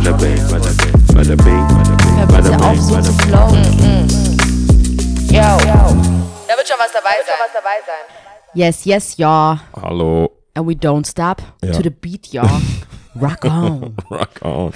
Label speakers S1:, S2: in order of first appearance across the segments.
S1: bada bing, bada bing, bada bing, bada bing,
S2: Hör bitte auf, so zu
S1: bing.
S2: flowen. Yo. Da wird schon was dabei sein. Yes, yes, ja.
S3: Hallo.
S2: And we don't stop
S3: Ja.
S2: to the beat, ja. Rock on.
S3: Rock on.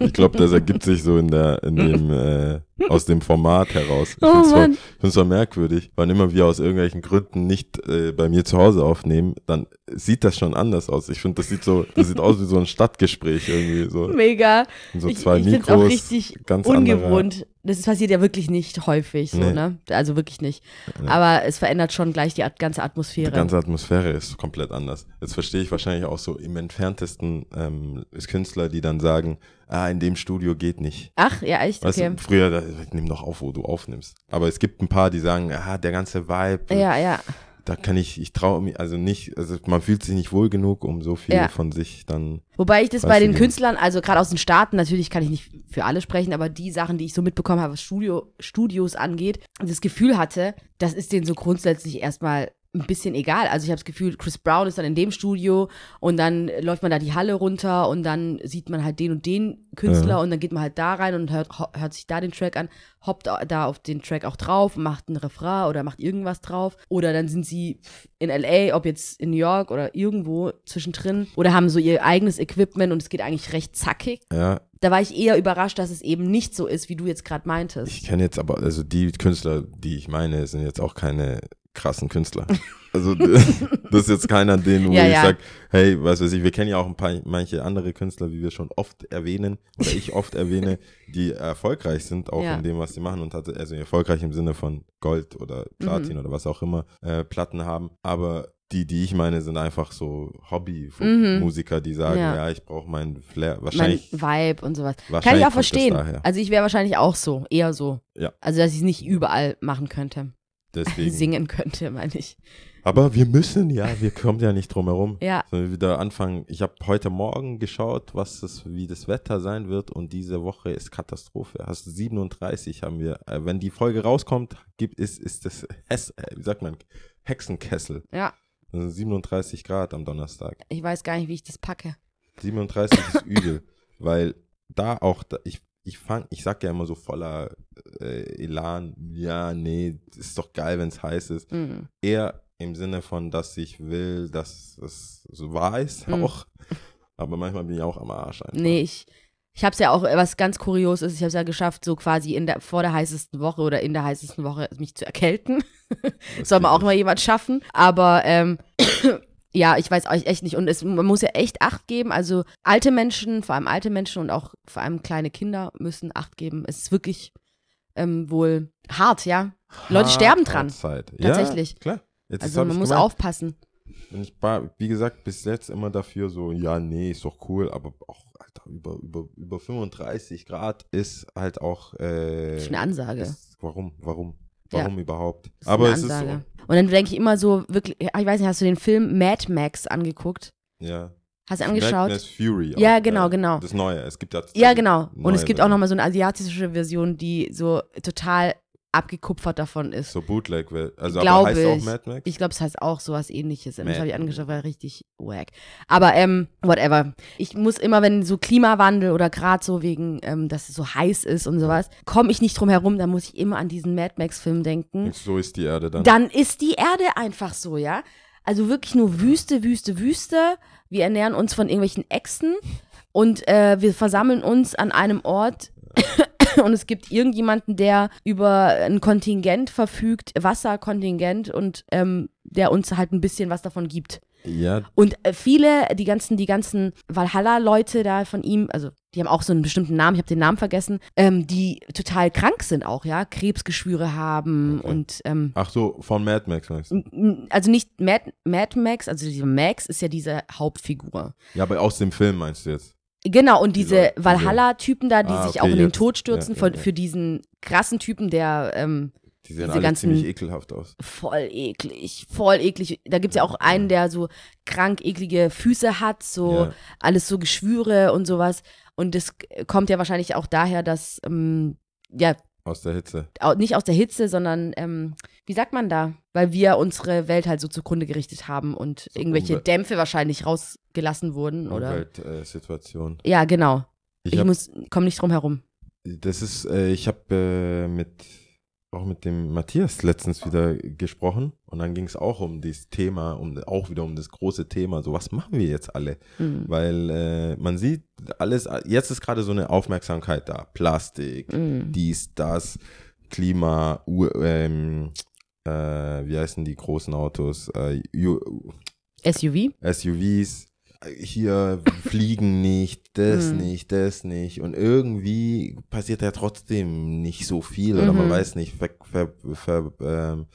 S3: Ich glaube, das ergibt sich so in der, in dem, äh, aus dem Format heraus. Ich
S2: Oh,
S3: finde es ich voll merkwürdig. Wann immer wir aus irgendwelchen Gründen nicht äh, bei mir zu Hause aufnehmen, dann sieht das schon anders aus. Ich finde, das sieht so, das sieht aus wie so ein Stadtgespräch irgendwie. So,
S2: Mega.
S3: so
S2: ich
S3: zwei
S2: ich es
S3: Mikros.
S2: auch richtig
S3: ganz
S2: ungewohnt. Das passiert ja wirklich nicht häufig, so,
S3: Nee.
S2: ne? Also wirklich nicht. Aber es verändert schon gleich die ganze Atmosphäre.
S3: Die ganze Atmosphäre ist komplett anders. Jetzt verstehe ich wahrscheinlich auch so im entferntesten ähm, Künstler, die dann sagen, ah, in dem Studio geht nicht.
S2: Ach, ja, echt?
S3: Weißt
S2: Okay.
S3: du, früher, da, nimm doch auf, wo du aufnimmst. Aber es gibt ein paar, die sagen, ah, der ganze Vibe,
S2: Ja, ja.
S3: da kann ich, ich traue mir, also nicht, also man fühlt sich nicht wohl genug, um so viel
S2: Ja.
S3: von sich dann.
S2: Wobei ich das bei den Künstlern, also gerade aus den Staaten, natürlich kann ich nicht für alle sprechen, aber die Sachen, die ich so mitbekommen habe, was Studio, Studios angeht, das Gefühl hatte, das ist denen so grundsätzlich erstmal ein bisschen egal. Also ich habe das Gefühl, Chris Brown ist dann in dem Studio und dann läuft man da die Halle runter und dann sieht man halt den und den Künstler
S3: Ja.
S2: und dann geht man halt da rein und hört, hört sich da den Track an, hoppt da auf den Track auch drauf, macht ein Refrain oder macht irgendwas drauf. Oder dann sind sie in LA, ob jetzt in New York oder irgendwo zwischendrin oder haben so ihr eigenes Equipment und es geht eigentlich recht zackig.
S3: Ja,
S2: Da war ich eher überrascht, dass es eben nicht so ist, wie du jetzt gerade meintest.
S3: ich kenne jetzt aber, also die Künstler, die ich meine, sind jetzt auch keine krassen Künstler. Also das ist jetzt keiner, den wo
S2: Ja,
S3: ich
S2: ja.
S3: sag, hey, was weiß ich, wir kennen ja auch ein paar manche andere Künstler, wie wir schon oft erwähnen oder ich oft erwähne, die erfolgreich sind auch
S2: Ja.
S3: in dem, was sie machen und hatte, also erfolgreich im Sinne von Gold oder Platin
S2: Mhm.
S3: oder was auch immer äh, Platten haben, aber die, die ich meine, sind einfach so Hobby-Musiker, die sagen,
S2: Ja.
S3: ja, ich brauche meinen Flair.
S2: mein
S3: Wahrscheinlich,
S2: Vibe und sowas. Kann ich auch verstehen. Also ich wäre wahrscheinlich auch so, eher so.
S3: Ja.
S2: Also dass ich es nicht überall machen könnte.
S3: Deswegen.
S2: Singen könnte, meine ich.
S3: Aber wir müssen ja, wir kommen ja nicht drum herum.
S2: Ja.
S3: Sollen wir wieder anfangen. Ich habe heute Morgen geschaut, was das, wie das Wetter sein wird und diese Woche ist Katastrophe. Hast du 37 haben wir. Äh, wenn die Folge rauskommt, gibt ist ist das Hess, äh, wie sagt man Hexenkessel.
S2: Ja,
S3: Also 37 Grad am Donnerstag.
S2: ich weiß gar nicht, wie ich das packe.
S3: 37 ist übel, weil da auch da, ich ich fang, ich sag ja immer so voller äh, Elan, ja, nee, ist doch geil, wenn es heiß ist
S2: Mhm.
S3: eher im Sinne von, dass ich will, dass es so wahr ist
S2: Mhm.
S3: auch. Aber manchmal bin ich auch am Arsch einfach.
S2: Nee, ich, ich habe es ja auch, was ganz kurios ist, ich habe es ja geschafft, so quasi in der, vor der heißesten Woche oder in der heißesten Woche mich zu erkälten. Soll man auch immer jemand schaffen. Aber ähm, ja, ich weiß euch echt nicht. Und es, man muss ja echt Acht geben. Also alte Menschen, vor allem alte Menschen und auch vor allem kleine Kinder müssen Acht geben. Es ist wirklich ähm, wohl hart, ja. Leute
S3: Hart
S2: sterben dran.
S3: Zeit.
S2: Tatsächlich.
S3: Ja, klar. Jetzt
S2: Also man muss
S3: gemeint,
S2: aufpassen.
S3: Und ich war, wie gesagt, bis jetzt immer dafür so, ja, nee, ist doch cool, aber auch, Alter, über, über, über 35 Grad ist halt auch. Äh,
S2: Das ist eine Ansage.
S3: Ist, warum? Warum?
S2: Ja.
S3: Warum überhaupt?
S2: Das ist
S3: aber
S2: eine
S3: es
S2: Ansage. Und dann denke ich immer so, wirklich, ich weiß nicht, hast du den Film Mad Max angeguckt?
S3: ist so. Ja.
S2: Hast du angeschaut?
S3: Madness Fury.
S2: Ja,
S3: auch,
S2: genau,
S3: äh,
S2: genau.
S3: Das Neue. Es gibt ja.
S2: Ja, genau. Und es gibt auch
S3: Version.
S2: nochmal so eine asiatische Version, die so total abgekupfert davon ist.
S3: So Bootleg, also
S2: Glaube
S3: aber heißt
S2: ich.
S3: auch Mad Max?
S2: Ich glaube, es heißt auch sowas ähnliches. Das
S3: Mad-
S2: habe ich angeschaut, war richtig wack. Aber ähm, whatever. Ich muss immer, wenn so Klimawandel oder gerade so wegen, ähm, dass es so heiß ist und sowas, komme ich nicht drum herum, dann muss ich immer an diesen Mad Max-Film denken.
S3: Und so ist die Erde dann.
S2: Dann ist die Erde einfach so, ja. Also wirklich nur Wüste, Wüste, Wüste. Wir ernähren uns von irgendwelchen Echsen und äh, wir versammeln uns an einem Ort und es gibt irgendjemanden, der über ein Kontingent verfügt, Wasserkontingent und ähm, der uns halt ein bisschen was davon gibt.
S3: ja,
S2: Und äh, viele, die ganzen, die ganzen Valhalla-Leute da von ihm, also die haben auch so einen bestimmten Namen, ich habe den Namen vergessen, ähm, die total krank sind auch, ja, Krebsgeschwüre haben
S3: Okay.
S2: und ähm,
S3: ach so, von Mad Max meinst du?
S2: Also nicht Mad, Mad Max, also dieser Max ist ja diese Hauptfigur.
S3: Ja, aber aus dem Film meinst du jetzt?
S2: Genau, und diese
S3: diese-
S2: Valhalla-Typen da, die
S3: Ah,
S2: sich
S3: okay,
S2: auch in den. Tod stürzen,
S3: Ja,
S2: von,
S3: ja,
S2: für diesen krassen Typen, der ähm,
S3: Die sehen
S2: Diese
S3: alle
S2: ganzen-
S3: ziemlich ekelhaft aus.
S2: voll eklig, voll eklig. Da gibt es ja auch einen, der so krank eklige Füße hat, so alles so Geschwüre und sowas. Und das kommt ja wahrscheinlich auch daher, dass, ähm, ja,
S3: Aus der Hitze.
S2: nicht aus der Hitze, sondern, ähm, wie sagt man da? Weil wir unsere Welt halt so zugrunde gerichtet haben und
S3: So
S2: irgendwelche
S3: Umwelt-
S2: Dämpfe wahrscheinlich rausgelassen wurden, oder?
S3: Umweltsituation.
S2: Ja, genau.
S3: Ich
S2: Ich,
S3: hab-
S2: muss, komm nicht drum herum.
S3: Das ist, äh, ich habe äh, mit auch mit dem Matthias letztens wieder gesprochen und dann ging es auch um das Thema, um auch wieder um das große Thema, so was machen wir jetzt alle?
S2: Mhm.
S3: Weil äh, man sieht alles, jetzt ist gerade so eine Aufmerksamkeit da, Plastik,
S2: Mhm.
S3: dies, das, Klima, U ähm, äh, wie heißen die großen Autos, äh, U
S2: SUV?
S3: SUVs, hier fliegen nicht, das
S2: Mhm.
S3: nicht, das nicht. Und irgendwie passiert ja trotzdem nicht so viel oder man
S2: Mhm.
S3: weiß nicht, ver, ver, ver, ähm,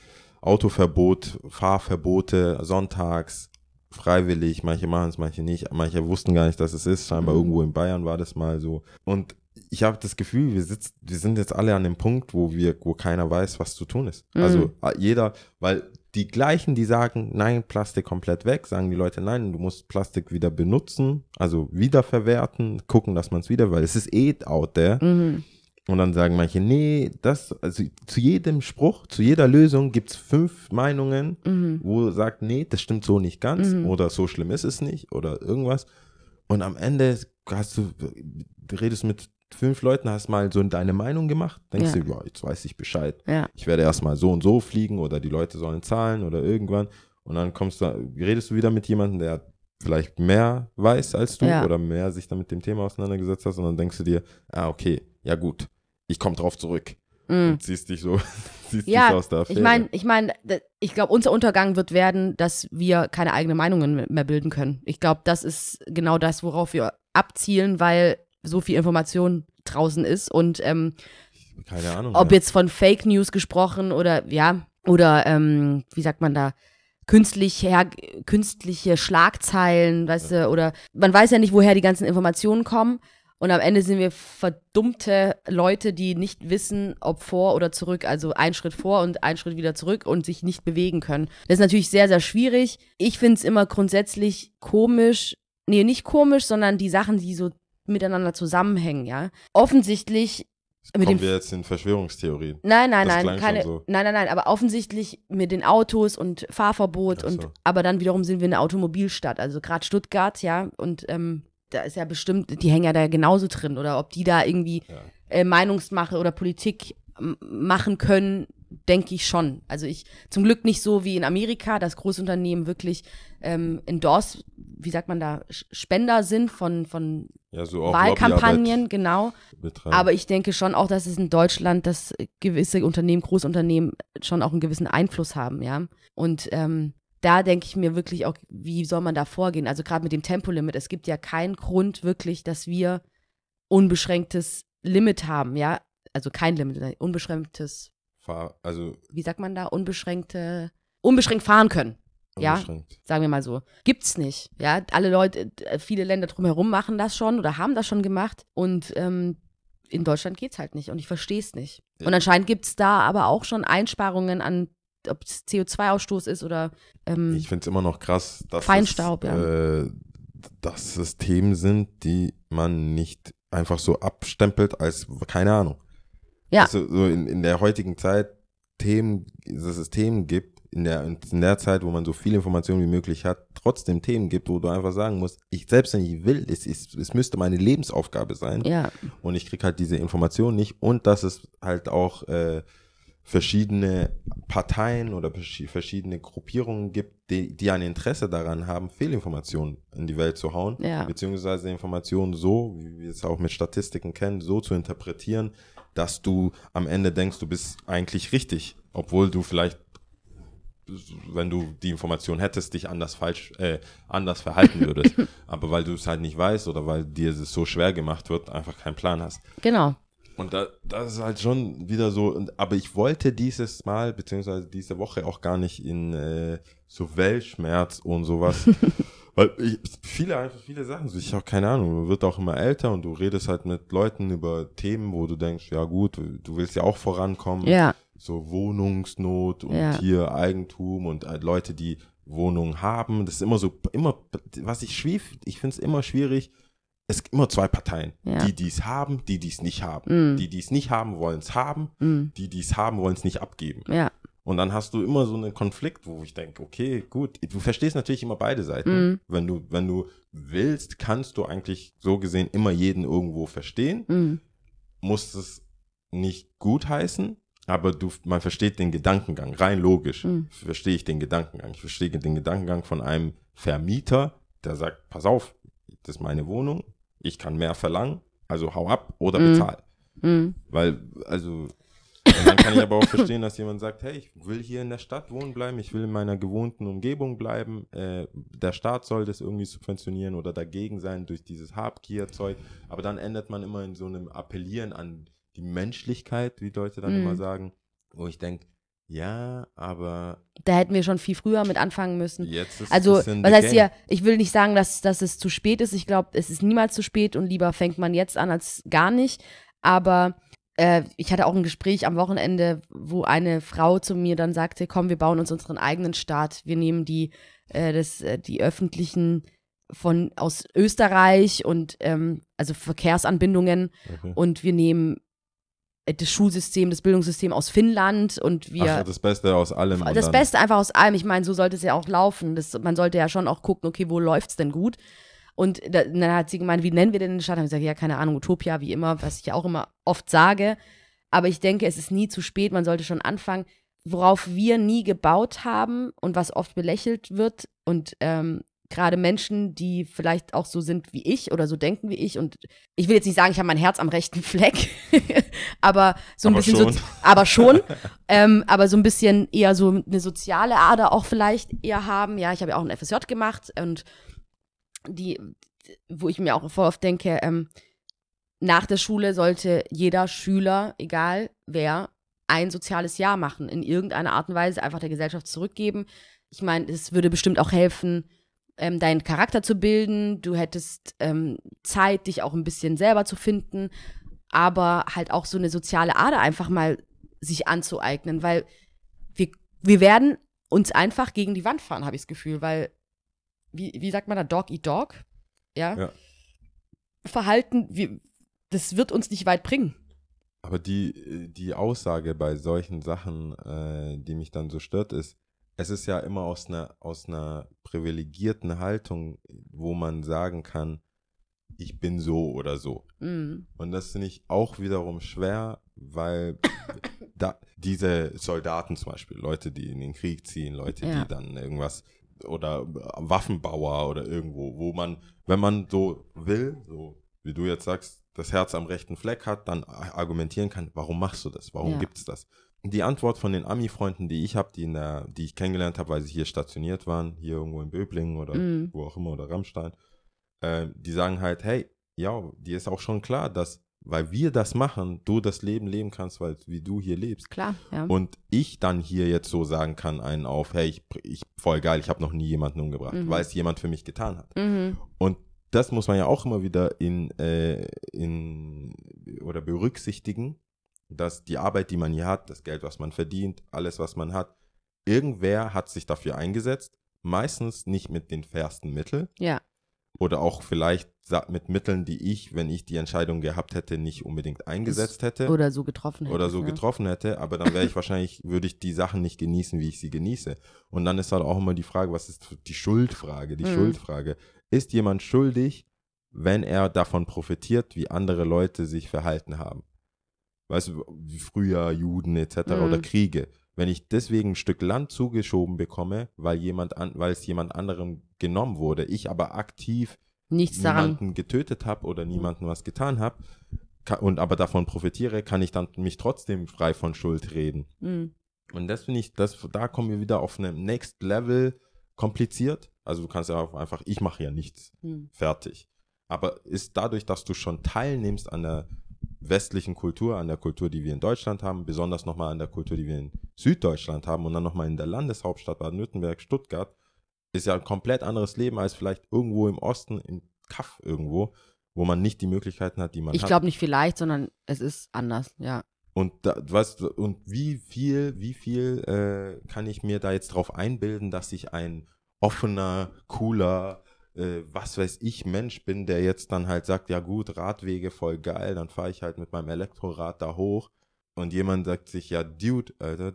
S3: Autoverbot, Fahrverbote sonntags, freiwillig, manche machen es, manche nicht, manche wussten gar nicht, dass es ist, scheinbar
S2: Mhm.
S3: irgendwo in Bayern war das mal so. Und ich habe das Gefühl, wir, sitzt, wir sind jetzt alle an dem Punkt, wo wir, wo keiner weiß, was zu tun ist.
S2: Mhm.
S3: Also jeder, weil die gleichen, die sagen, nein, Plastik komplett weg, sagen die Leute, nein, du musst Plastik wieder benutzen, also wiederverwerten, gucken, dass man es wieder, weil es ist eh out there.
S2: Mhm.
S3: Und dann sagen manche, nee, das, also zu jedem Spruch, zu jeder Lösung gibt es fünf Meinungen,
S2: Mhm.
S3: wo sagt, nee, das stimmt so nicht ganz
S2: Mhm.
S3: oder so schlimm ist es nicht oder irgendwas. Und am Ende hast du, du redest mit fünf Leuten, hast mal so deine Meinung gemacht, denkst
S2: Ja.
S3: du, ja, jetzt weiß ich Bescheid.
S2: Ja.
S3: Ich werde erstmal so und so fliegen oder die Leute sollen zahlen oder irgendwann. Und dann kommst du, redest du wieder mit jemandem, der vielleicht mehr weiß als du
S2: Ja.
S3: oder mehr sich dann mit dem Thema auseinandergesetzt hast und dann denkst du dir, ah, okay, ja gut, ich komme drauf zurück.
S2: Mhm.
S3: Und ziehst dich so, ziehst dich
S2: Ja,
S3: aus der Affäre.
S2: ich meine, ich meine, ich glaube, unser Untergang wird werden, dass wir keine eigenen Meinungen mehr bilden können. Ich glaube, das ist genau das, worauf wir abzielen, weil so viel Information draußen ist und ähm,
S3: Keine Ahnung.
S2: ob
S3: ja.
S2: jetzt von Fake News gesprochen oder ja oder ähm, wie sagt man da künstlich her, künstliche Schlagzeilen, weißt du, oder man weiß ja nicht, woher die ganzen Informationen kommen. Und am Ende sind wir verdummte Leute, die nicht wissen, ob vor oder zurück, also ein Schritt vor und ein Schritt wieder zurück und sich nicht bewegen können. Das ist natürlich sehr, sehr schwierig. Ich finde es immer grundsätzlich komisch, nee, nicht komisch, sondern die Sachen, die so miteinander zusammenhängen, ja. Offensichtlich mit
S3: Kommen wir jetzt in Verschwörungstheorien.
S2: Nein, nein,
S3: Das
S2: nein, keine,
S3: so.
S2: nein, nein, nein, aber offensichtlich mit den Autos und Fahrverbot
S3: Ach
S2: und
S3: so.
S2: aber dann wiederum sind wir eine Automobilstadt, also gerade Stuttgart, ja, und ähm, da ist ja bestimmt, die hängen ja da genauso drin oder ob die da irgendwie
S3: Ja.
S2: äh, Meinungsmache oder Politik machen können, denke ich schon. Also ich zum Glück nicht so wie in Amerika, dass Großunternehmen wirklich ähm, endorse, wie sagt man da, Spender sind von, von
S3: Ja, so
S2: Wahlkampagnen, genau. Aber ich denke schon auch, dass es in Deutschland, dass gewisse Unternehmen, Großunternehmen schon auch einen gewissen Einfluss haben, ja. Und ähm, da denke ich mir wirklich auch, wie soll man da vorgehen? Also gerade mit dem Tempolimit, es gibt ja keinen Grund wirklich, dass wir unbeschränktes Limit haben, ja. Also kein Limit, unbeschränktes,
S3: Fahr, also
S2: wie sagt man da, unbeschränkte, unbeschränkt fahren können. Ja.
S3: unbeschränkt.
S2: Sagen wir mal so. Gibt's nicht. Ja, alle Leute, äh, viele Länder drumherum machen das schon oder haben das schon gemacht. Und ähm, in Deutschland geht's halt nicht. Und ich verstehe es nicht.
S3: Ja.
S2: Und anscheinend gibt's da aber auch schon Einsparungen an, ob es CO2-Ausstoß ist oder ähm,
S3: Ich finde es immer noch krass, dass
S2: Feinstaub,
S3: es,
S2: ja.
S3: äh, dass es Themen sind, die man nicht einfach so abstempelt als, keine Ahnung.
S2: Ja.
S3: Also so in, in der heutigen Zeit Themen, dass es Themen gibt, in der, in der Zeit, wo man so viel Information wie möglich hat, trotzdem Themen gibt, wo du einfach sagen musst, ich selbst wenn ich will, es, ist, es müsste meine Lebensaufgabe sein
S2: ja,
S3: und ich kriege halt diese Information nicht und dass es halt auch äh, verschiedene Parteien oder verschi- verschiedene Gruppierungen gibt, die, die ein Interesse daran haben, Fehlinformationen in die Welt zu hauen,
S2: Ja.
S3: beziehungsweise Informationen so, wie wir es auch mit Statistiken kennen, so zu interpretieren, dass du am Ende denkst, du bist eigentlich richtig, obwohl du vielleicht wenn du die Information hättest, dich anders falsch, äh, anders verhalten würdest. Aber weil du es halt nicht weißt oder weil dir es so schwer gemacht wird, einfach keinen Plan hast.
S2: genau.
S3: Und da, das ist halt schon wieder so, aber ich wollte dieses Mal, beziehungsweise diese Woche auch gar nicht in äh, so Weltschmerz und sowas. Weil ich, viele einfach, viele Sachen, so ich habe keine Ahnung, man wird auch immer älter und du redest halt mit Leuten über Themen, wo du denkst, ja gut, du willst ja auch vorankommen
S2: Ja,
S3: so Wohnungsnot und
S2: Ja.
S3: hier Eigentum und halt Leute, die Wohnungen haben. Das ist immer so, immer, was ich schwierig, ich finde es immer schwierig. Es gibt immer zwei Parteien.
S2: Ja.
S3: Die, die es haben, die, die es nicht haben.
S2: Mm.
S3: Die, die es nicht haben, wollen es haben.
S2: mm,
S3: Die, die es haben, wollen es nicht abgeben.
S2: ja,
S3: Und dann hast du immer so einen Konflikt, wo ich denke, okay, gut, du verstehst natürlich immer beide Seiten.
S2: Mhm.
S3: Wenn du, wenn du willst, kannst du eigentlich so gesehen immer jeden irgendwo verstehen.
S2: Mhm.
S3: Muss es nicht gut heißen, aber du, man versteht den Gedankengang, rein logisch
S2: Mhm.
S3: verstehe ich den Gedankengang. Ich verstehe den Gedankengang von einem Vermieter, der sagt, pass auf, das ist meine Wohnung, ich kann mehr verlangen, also hau ab oder
S2: Mhm.
S3: bezahl.
S2: Mhm.
S3: Weil, also, dann kann ich aber auch verstehen, dass jemand sagt, hey, ich will hier in der Stadt wohnen bleiben, ich will in meiner gewohnten Umgebung bleiben, äh, der Staat soll das irgendwie subventionieren oder dagegen sein durch dieses Habgier-Zeug, aber dann endet man immer in so einem Appellieren an die Menschlichkeit, wie Leute dann
S2: Mhm.
S3: immer sagen, wo ich denke, ja, aber
S2: Da hätten wir schon viel früher mit anfangen müssen.
S3: jetzt ist
S2: Also, was heißt
S3: game.
S2: hier, ich will nicht sagen, dass, dass es zu spät ist. Ich glaube, es ist niemals zu spät und lieber fängt man jetzt an als gar nicht. Aber äh, ich hatte auch ein Gespräch am Wochenende, wo eine Frau zu mir dann sagte, komm, wir bauen uns unseren eigenen Staat. Wir nehmen die, äh, das, äh, die öffentlichen von aus Österreich und ähm, also Verkehrsanbindungen
S3: Okay.
S2: und wir nehmen das Schulsystem, das Bildungssystem aus Finnland und wir
S3: Ach, das Beste aus allem.
S2: das Beste einfach aus allem. Ich meine, so sollte es ja auch laufen. Das, man sollte ja schon auch gucken, okay, wo läuft's denn gut? Und da, dann hat sie gemeint, wie nennen wir denn den Stadt? Dann habe ich gesagt, ja, keine Ahnung, Utopia, wie immer, was ich ja auch immer oft sage. Aber ich denke, es ist nie zu spät, man sollte schon anfangen. Worauf wir nie gebaut haben und was oft belächelt wird und ähm, gerade Menschen, die vielleicht auch so sind wie ich oder so denken wie ich und ich will jetzt nicht sagen, ich habe mein Herz am rechten Fleck, aber so ein
S3: Aber
S2: bisschen
S3: schon.
S2: so, aber schon, ähm, aber so ein bisschen eher so eine soziale Ader auch vielleicht eher haben. Ja, ich habe ja auch ein FSJ gemacht und die, wo ich mir auch voll oft denke, ähm, nach der Schule sollte jeder Schüler, egal wer, ein soziales Jahr machen, in irgendeiner Art und Weise einfach der Gesellschaft zurückgeben. Ich meine, es würde bestimmt auch helfen, ähm, deinen Charakter zu bilden. Du hättest ähm, Zeit, dich auch ein bisschen selber zu finden, aber halt auch so eine soziale Ader einfach mal sich anzueignen, weil wir, wir werden uns einfach gegen die Wand fahren, habe ich das Gefühl, weil, wie, wie sagt man da, Dog eat Dog? Ja.
S3: Ja.
S2: Verhalten, wir, das wird uns nicht weit bringen.
S3: Aber die, die Aussage bei solchen Sachen, äh, die mich dann so stört, ist, es ist ja immer aus einer, aus einer privilegierten Haltung, wo man sagen kann, ich bin so oder so.
S2: Mm.
S3: Und das finde ich auch wiederum schwer, weil da, diese Soldaten zum Beispiel, Leute, die in den Krieg ziehen, Leute,
S2: Ja.
S3: die dann irgendwas oder Waffenbauer oder irgendwo, wo man, wenn man so will, so wie du jetzt sagst, das Herz am rechten Fleck hat, dann argumentieren kann, warum machst du das? Warum
S2: Ja.
S3: gibt es das? Die Antwort von den Ami-Freunden, die ich habe, die, in der- die ich kennengelernt habe, weil sie hier stationiert waren, hier irgendwo in Böblingen oder
S2: Mhm.
S3: wo auch immer oder Rammstein, äh, die sagen halt, hey, ja, dir ist auch schon klar, dass, weil wir das machen, du das Leben leben kannst, weil wie du hier lebst.
S2: Klar, ja.
S3: Und ich dann hier jetzt so sagen kann, einen auf, hey, ich, ich voll geil, ich habe noch nie jemanden umgebracht,
S2: Mhm.
S3: weil es jemand für mich getan hat.
S2: mhm.
S3: Und das muss man ja auch immer wieder in, äh, in oder berücksichtigen, dass die Arbeit, die man hier hat, das Geld, was man verdient, alles, was man hat, irgendwer hat sich dafür eingesetzt, meistens nicht mit den fairsten Mitteln
S2: Ja,
S3: oder auch vielleicht mit Mitteln, die ich, wenn ich die Entscheidung gehabt hätte, nicht unbedingt eingesetzt hätte
S2: oder so getroffen
S3: oder so
S2: ne?
S3: getroffen hätte, aber dann wäre ich wahrscheinlich, würde ich die Sachen nicht genießen, wie ich sie genieße. Und dann ist halt auch immer die Frage, was ist die Schuldfrage? Die
S2: Mhm.
S3: Schuldfrage. Ist jemand schuldig, wenn er davon profitiert, wie andere Leute sich verhalten haben? Weißt du, wie früher Juden etc.
S2: Mhm.
S3: oder Kriege. Wenn ich deswegen ein Stück Land zugeschoben bekomme, weil jemand an, weil es jemand anderem genommen wurde, ich aber aktiv
S2: Nichts daran.
S3: niemanden getötet habe oder niemanden was getan habe und aber davon profitiere, kann ich dann mich trotzdem frei von Schuld reden.
S2: Mhm.
S3: Und das finde ich, das, da kommen wir wieder auf einem Next Level kompliziert. Also du kannst ja auch einfach, ich mache ja nichts,
S2: Mhm.
S3: fertig. Aber ist dadurch, dass du schon teilnimmst an der westlichen Kultur, an der Kultur, die wir in Deutschland haben, besonders nochmal an der Kultur, die wir in Süddeutschland haben und dann nochmal in der Landeshauptstadt Baden-Württemberg, Stuttgart, ist ja ein komplett anderes Leben als vielleicht irgendwo im Osten, im Kaff irgendwo, wo man nicht die Möglichkeiten hat, die man
S2: Ich
S3: hat.
S2: glaube nicht vielleicht, sondern es ist anders, ja.
S3: Und da, weißt du, und wie viel, wie viel äh, kann ich mir da jetzt drauf einbilden, dass ich ein offener, cooler, äh, was weiß ich, Mensch bin, der jetzt dann halt sagt, ja gut, Radwege voll geil, dann fahre ich halt mit meinem Elektrorad da hoch und jemand sagt sich, ja, Dude, Alter,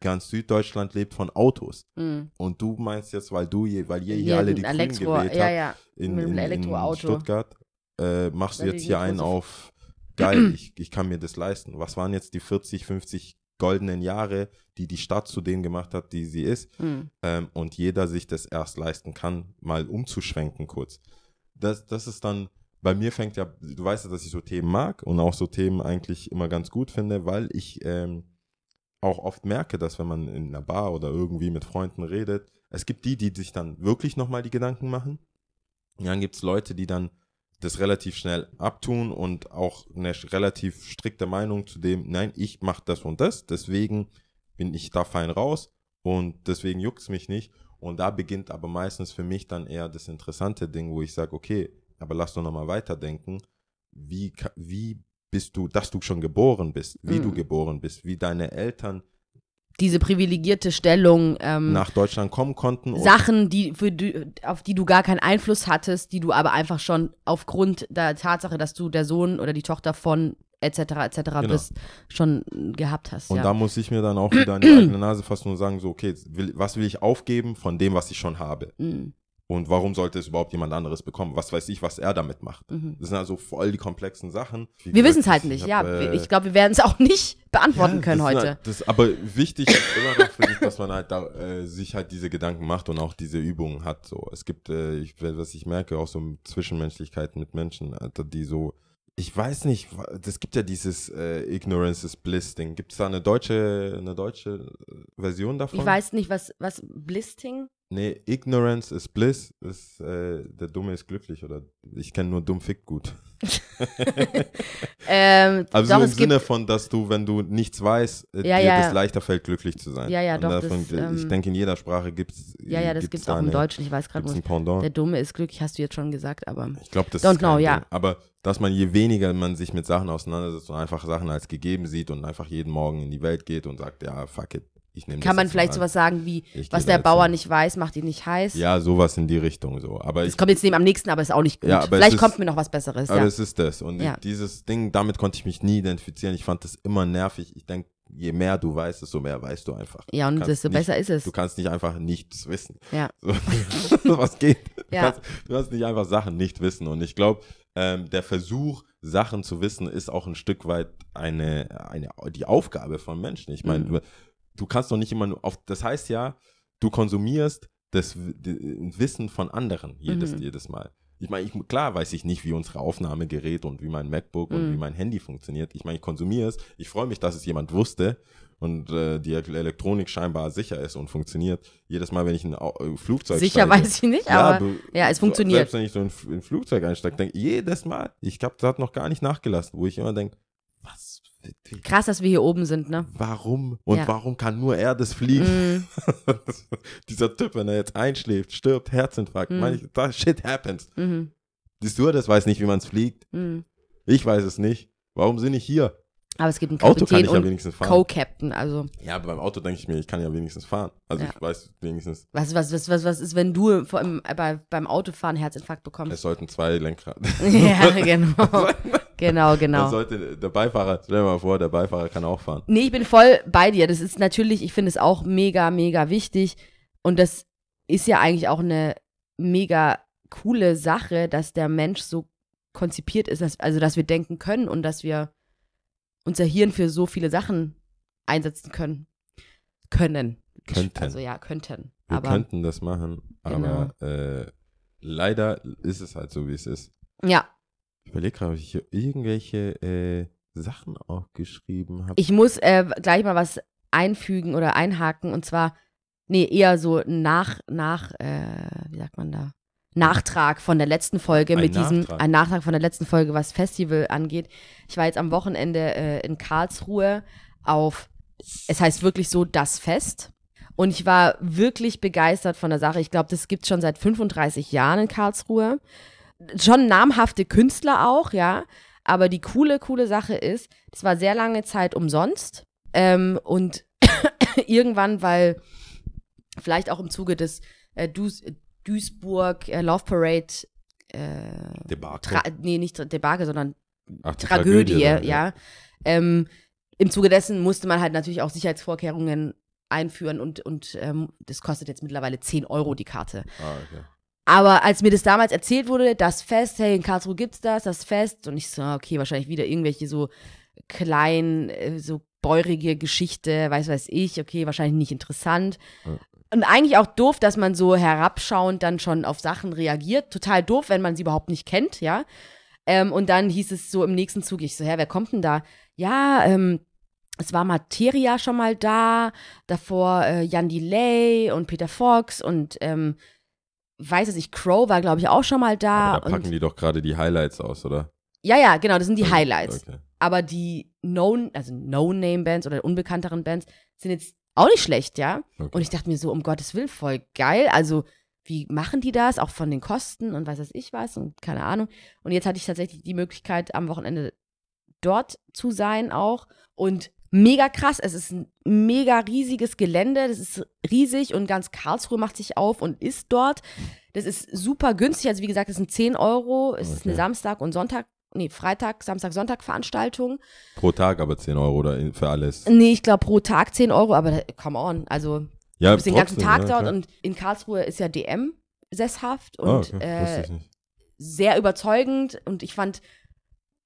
S3: ganz Süddeutschland lebt von Autos.
S2: Mhm.
S3: Und du meinst jetzt, weil du hier, weil ihr hier
S2: Hier
S3: alle die Grünen
S2: Elektro,
S3: gewählt
S2: ja,
S3: habt,
S2: ja.
S3: in,
S2: mit einem
S3: in, in
S2: Elektroauto.
S3: Stuttgart, äh, machst du jetzt hier einen auf, geil, ich, ich kann mir das leisten. Was waren jetzt die 40, 50 goldenen Jahre, die die Stadt zu dem gemacht hat, die sie ist?
S2: Mhm.
S3: ähm, und jeder sich das erst leisten kann, mal umzuschwenken kurz. Das, das ist dann, bei mir fängt ja, du weißt ja, dass ich so Themen mag und auch so Themen eigentlich immer ganz gut finde, weil ich ähm, auch oft merke, dass wenn man in einer Bar oder irgendwie mit Freunden redet, es gibt die, die sich dann wirklich nochmal die Gedanken machen. Und dann gibt es Leute, die dann das relativ schnell abtun und auch eine relativ strikte Meinung zu dem, nein, ich mache das und das, deswegen bin ich da fein raus und deswegen juckt es mich nicht. Und da beginnt aber meistens für mich dann eher das interessante Ding, wo ich sage, okay, aber lass doch nochmal weiterdenken. Wie, wie bist du, dass du schon geboren bist, wie du
S2: Mhm.
S3: geboren bist, wie deine Eltern
S2: Diese privilegierte Stellung, ähm,
S3: nach Deutschland kommen konnten.
S2: Sachen, die, für die, auf die du gar keinen Einfluss hattest, die du aber einfach schon aufgrund der Tatsache, dass du der Sohn oder die Tochter von etc. etc.
S3: Genau.
S2: bist, schon gehabt hast.
S3: Und
S2: ja.
S3: da muss ich mir dann auch wieder in die eigene Nase fassen und sagen, so, okay, will, was will ich aufgeben von dem, was ich schon habe?
S2: Mhm.
S3: Und warum sollte es überhaupt jemand anderes bekommen? Was weiß ich, was er damit macht?
S2: Mhm.
S3: Das sind also voll die komplexen Sachen. Wie
S2: Wir wissen es halt
S3: ich
S2: nicht,
S3: hab,
S2: ja.
S3: äh,
S2: ich glaube, wir werden es auch nicht beantworten
S3: ja,
S2: können heute.
S3: Halt, das, aber wichtig ist immer noch, finde ich, dass man halt da, äh, sich halt diese Gedanken macht und auch diese Übungen hat. So, es gibt, äh, ich, was ich merke, auch so Zwischenmenschlichkeiten mit Menschen, Alter, die so, ich weiß nicht, es gibt ja dieses äh, Ignorance is Bliss Ding. Gibt es da eine deutsche, eine deutsche äh, Version davon?
S2: Ich weiß nicht, was, was Blisting?
S3: Nee, Ignorance is Bliss ist, äh, der Dumme ist glücklich oder ich kenne nur dumm fickt gut.
S2: Ähm,
S3: Also
S2: doch,
S3: so im Sinne von, dass du, wenn du nichts weißt, äh,
S2: Ja,
S3: dir
S2: ja.
S3: das leichter fällt, glücklich zu sein.
S2: Ja, ja,
S3: Und
S2: doch,
S3: Davon,
S2: das, ähm,
S3: ich denke, in jeder Sprache gibt es
S2: ja, ja, das gibt es auch im Deutschen. Ich weiß gerade, wo
S3: Pendant.
S2: der Dumme ist glücklich, hast du jetzt schon gesagt, aber
S3: Ich glaube, das
S2: Don't
S3: ist kein
S2: know, ja.
S3: Ding. Aber dass man je weniger man sich mit Sachen auseinandersetzt und einfach Sachen als gegeben sieht und einfach jeden Morgen in die Welt geht und sagt, ja, fuck it, ich nehme das
S2: kann man vielleicht sowas sagen wie,
S3: Ich
S2: was der Bauer
S3: hin.
S2: nicht weiß, macht ihn nicht heiß.
S3: Ja, sowas in die Richtung so. Aber
S2: Das
S3: ich,
S2: kommt jetzt neben am nächsten, aber ist auch nicht gut.
S3: Ja, es
S2: Vielleicht
S3: ist-
S2: kommt mir noch was Besseres.
S3: aber
S2: Ja.
S3: es ist das. Und
S2: Ja.
S3: dieses Ding, damit konnte ich mich nie identifizieren. Ich fand das immer nervig. Ich denke, je mehr du weißt, desto mehr weißt du einfach.
S2: ja, und desto
S3: nicht-
S2: besser ist es.
S3: Du kannst nicht einfach nichts wissen.
S2: Ja.
S3: So, was geht? Du, kannst, du kannst nicht einfach Sachen nicht wissen. Und ich glaube, ähm, der Versuch, Sachen zu wissen, ist auch ein Stück weit eine, eine die Aufgabe von Menschen. Ich meine,
S2: Mhm.
S3: Du, kannst doch nicht immer nur auf. Das heißt ja, du konsumierst das Wissen von anderen jedes,
S2: Mhm.
S3: jedes Mal. Ich meine, ich, klar weiß ich nicht, wie unsere Aufnahmegerät und wie mein MacBook und
S2: Mhm.
S3: wie mein Handy funktioniert. Ich meine, ich konsumiere es. Ich freue mich, dass es jemand wusste und äh, die Elektronik scheinbar sicher ist und funktioniert. Jedes Mal, wenn ich in ein äh, Flugzeug
S2: Sicher
S3: steige.
S2: weiß ich nicht, aber
S3: du-
S2: ja, es funktioniert.
S3: Selbst wenn ich so in, in ein Flugzeug einsteige, denke jedes Mal, ich glaube, das hat noch gar nicht nachgelassen, wo ich immer denke,
S2: krass, dass wir hier oben sind, ne?
S3: warum und
S2: Ja.
S3: warum kann nur er das fliegen?
S2: Mm,
S3: Dieser Typ, wenn er jetzt einschläft, stirbt, Herzinfarkt, meine ich, das shit happens.
S2: mhm,
S3: Die Stewardess weiß nicht, wie man es fliegt.
S2: mhm.
S3: Ich weiß es nicht. Warum bin ich hier?
S2: Aber es gibt einen
S3: Auto kann ich ja wenigstens fahren.
S2: Co-Captain. Also,
S3: Ja, aber beim Auto denke ich mir, ich kann ja wenigstens fahren. Also
S2: Ja.
S3: ich weiß wenigstens,
S2: was, was, was, was, was ist, wenn du vor allem bei, beim Autofahren Herzinfarkt
S3: es
S2: bekommst?
S3: sollten zwei Lenkrad.
S2: ja, genau. genau, genau.
S3: sollte der Beifahrer, stell dir mal vor, der Beifahrer kann auch fahren.
S2: Nee, ich bin voll bei dir. Das ist natürlich, ich finde es auch mega, mega wichtig. Und das ist ja eigentlich auch eine mega coole Sache, dass der Mensch so konzipiert ist, dass, also dass wir denken können und dass wir unser Hirn für so viele Sachen einsetzen können. Können.
S3: Könnten.
S2: Also ja, könnten.
S3: Wir
S2: Aber
S3: könnten das machen,
S2: Genau.
S3: aber äh, leider ist es halt so, wie es ist.
S2: ja,
S3: Ich überlege gerade, ob ich hier irgendwelche äh, Sachen auch geschrieben habe.
S2: ich muss äh, gleich mal was einfügen oder einhaken und zwar, nee, eher so nach, nach, äh, wie sagt man da? Nachtrag von der letzten Folge
S3: Ein
S2: mit diesem,
S3: Nachtrag.
S2: ein Nachtrag von der letzten Folge, was Festival angeht. Ich war jetzt am Wochenende äh, in Karlsruhe auf, es heißt wirklich so, das Fest. Und ich war wirklich begeistert von der Sache. Ich glaube, das gibt es schon seit 35 Jahren in Karlsruhe. Schon namhafte Künstler auch, ja. Aber die coole, coole Sache ist, es war sehr lange Zeit umsonst. Ähm, und irgendwann, weil vielleicht auch im Zuge des äh, Duis, Duisburg äh, Love Parade, äh,
S3: Debakel.
S2: Nee, nicht Debakel, sondern
S3: Ach, die
S2: Tragödie,
S3: dann,
S2: ja. Ähm, Im Zuge dessen musste man halt natürlich auch Sicherheitsvorkehrungen einführen und, und ähm, das kostet jetzt mittlerweile 10 Euro die Karte.
S3: Ah, okay.
S2: Aber als mir das damals erzählt wurde, das Fest, hey, in Karlsruhe gibt's das, das Fest, und ich so, okay, wahrscheinlich wieder irgendwelche so kleinen, äh, so beurige Geschichte, weiß weiß ich, okay, wahrscheinlich nicht interessant.
S3: Ja.
S2: Und eigentlich auch doof, dass man so herabschauend dann schon auf Sachen reagiert. Total doof, wenn man sie überhaupt nicht kennt, ja. Ähm, und dann hieß es so im nächsten Zug, ich so, hä, wer kommt denn da? Ja, ähm, es war Materia schon mal da, davor äh, Jan Delay und Peter Fox und ähm, weiß es ich, Crow war, glaube ich, auch schon mal da.
S3: Aber da packen die doch gerade die Highlights aus, oder?
S2: ja, ja, genau, das sind die Highlights.
S3: Okay.
S2: Aber die No, also No-Name-Bands oder unbekannteren Bands sind jetzt auch nicht schlecht, ja.
S3: Okay.
S2: Und ich dachte mir so, um Gottes Willen, voll geil. Also, wie machen die das? Auch von den Kosten und weiß was ich was und keine Ahnung. Und jetzt hatte ich tatsächlich die Möglichkeit, am Wochenende dort zu sein auch. Und mega krass. Es ist ein mega riesiges Gelände. Das ist riesig und ganz Karlsruhe macht sich auf und ist dort. Das ist super günstig. Also, wie gesagt, es sind 10 Euro. Es ist eine
S3: Okay.
S2: Samstag- und Sonntag, nee, Freitag, Samstag, Sonntag Veranstaltung.
S3: Pro Tag aber 10 Euro oder für alles.
S2: Nee, ich glaube pro Tag 10 Euro, aber come on. Also,
S3: Ja,
S2: du bist den ganzen Tag
S3: ja,
S2: dort und in Karlsruhe ist ja DM sesshaft und
S3: Ah, okay.
S2: Äh, sehr überzeugend und ich fand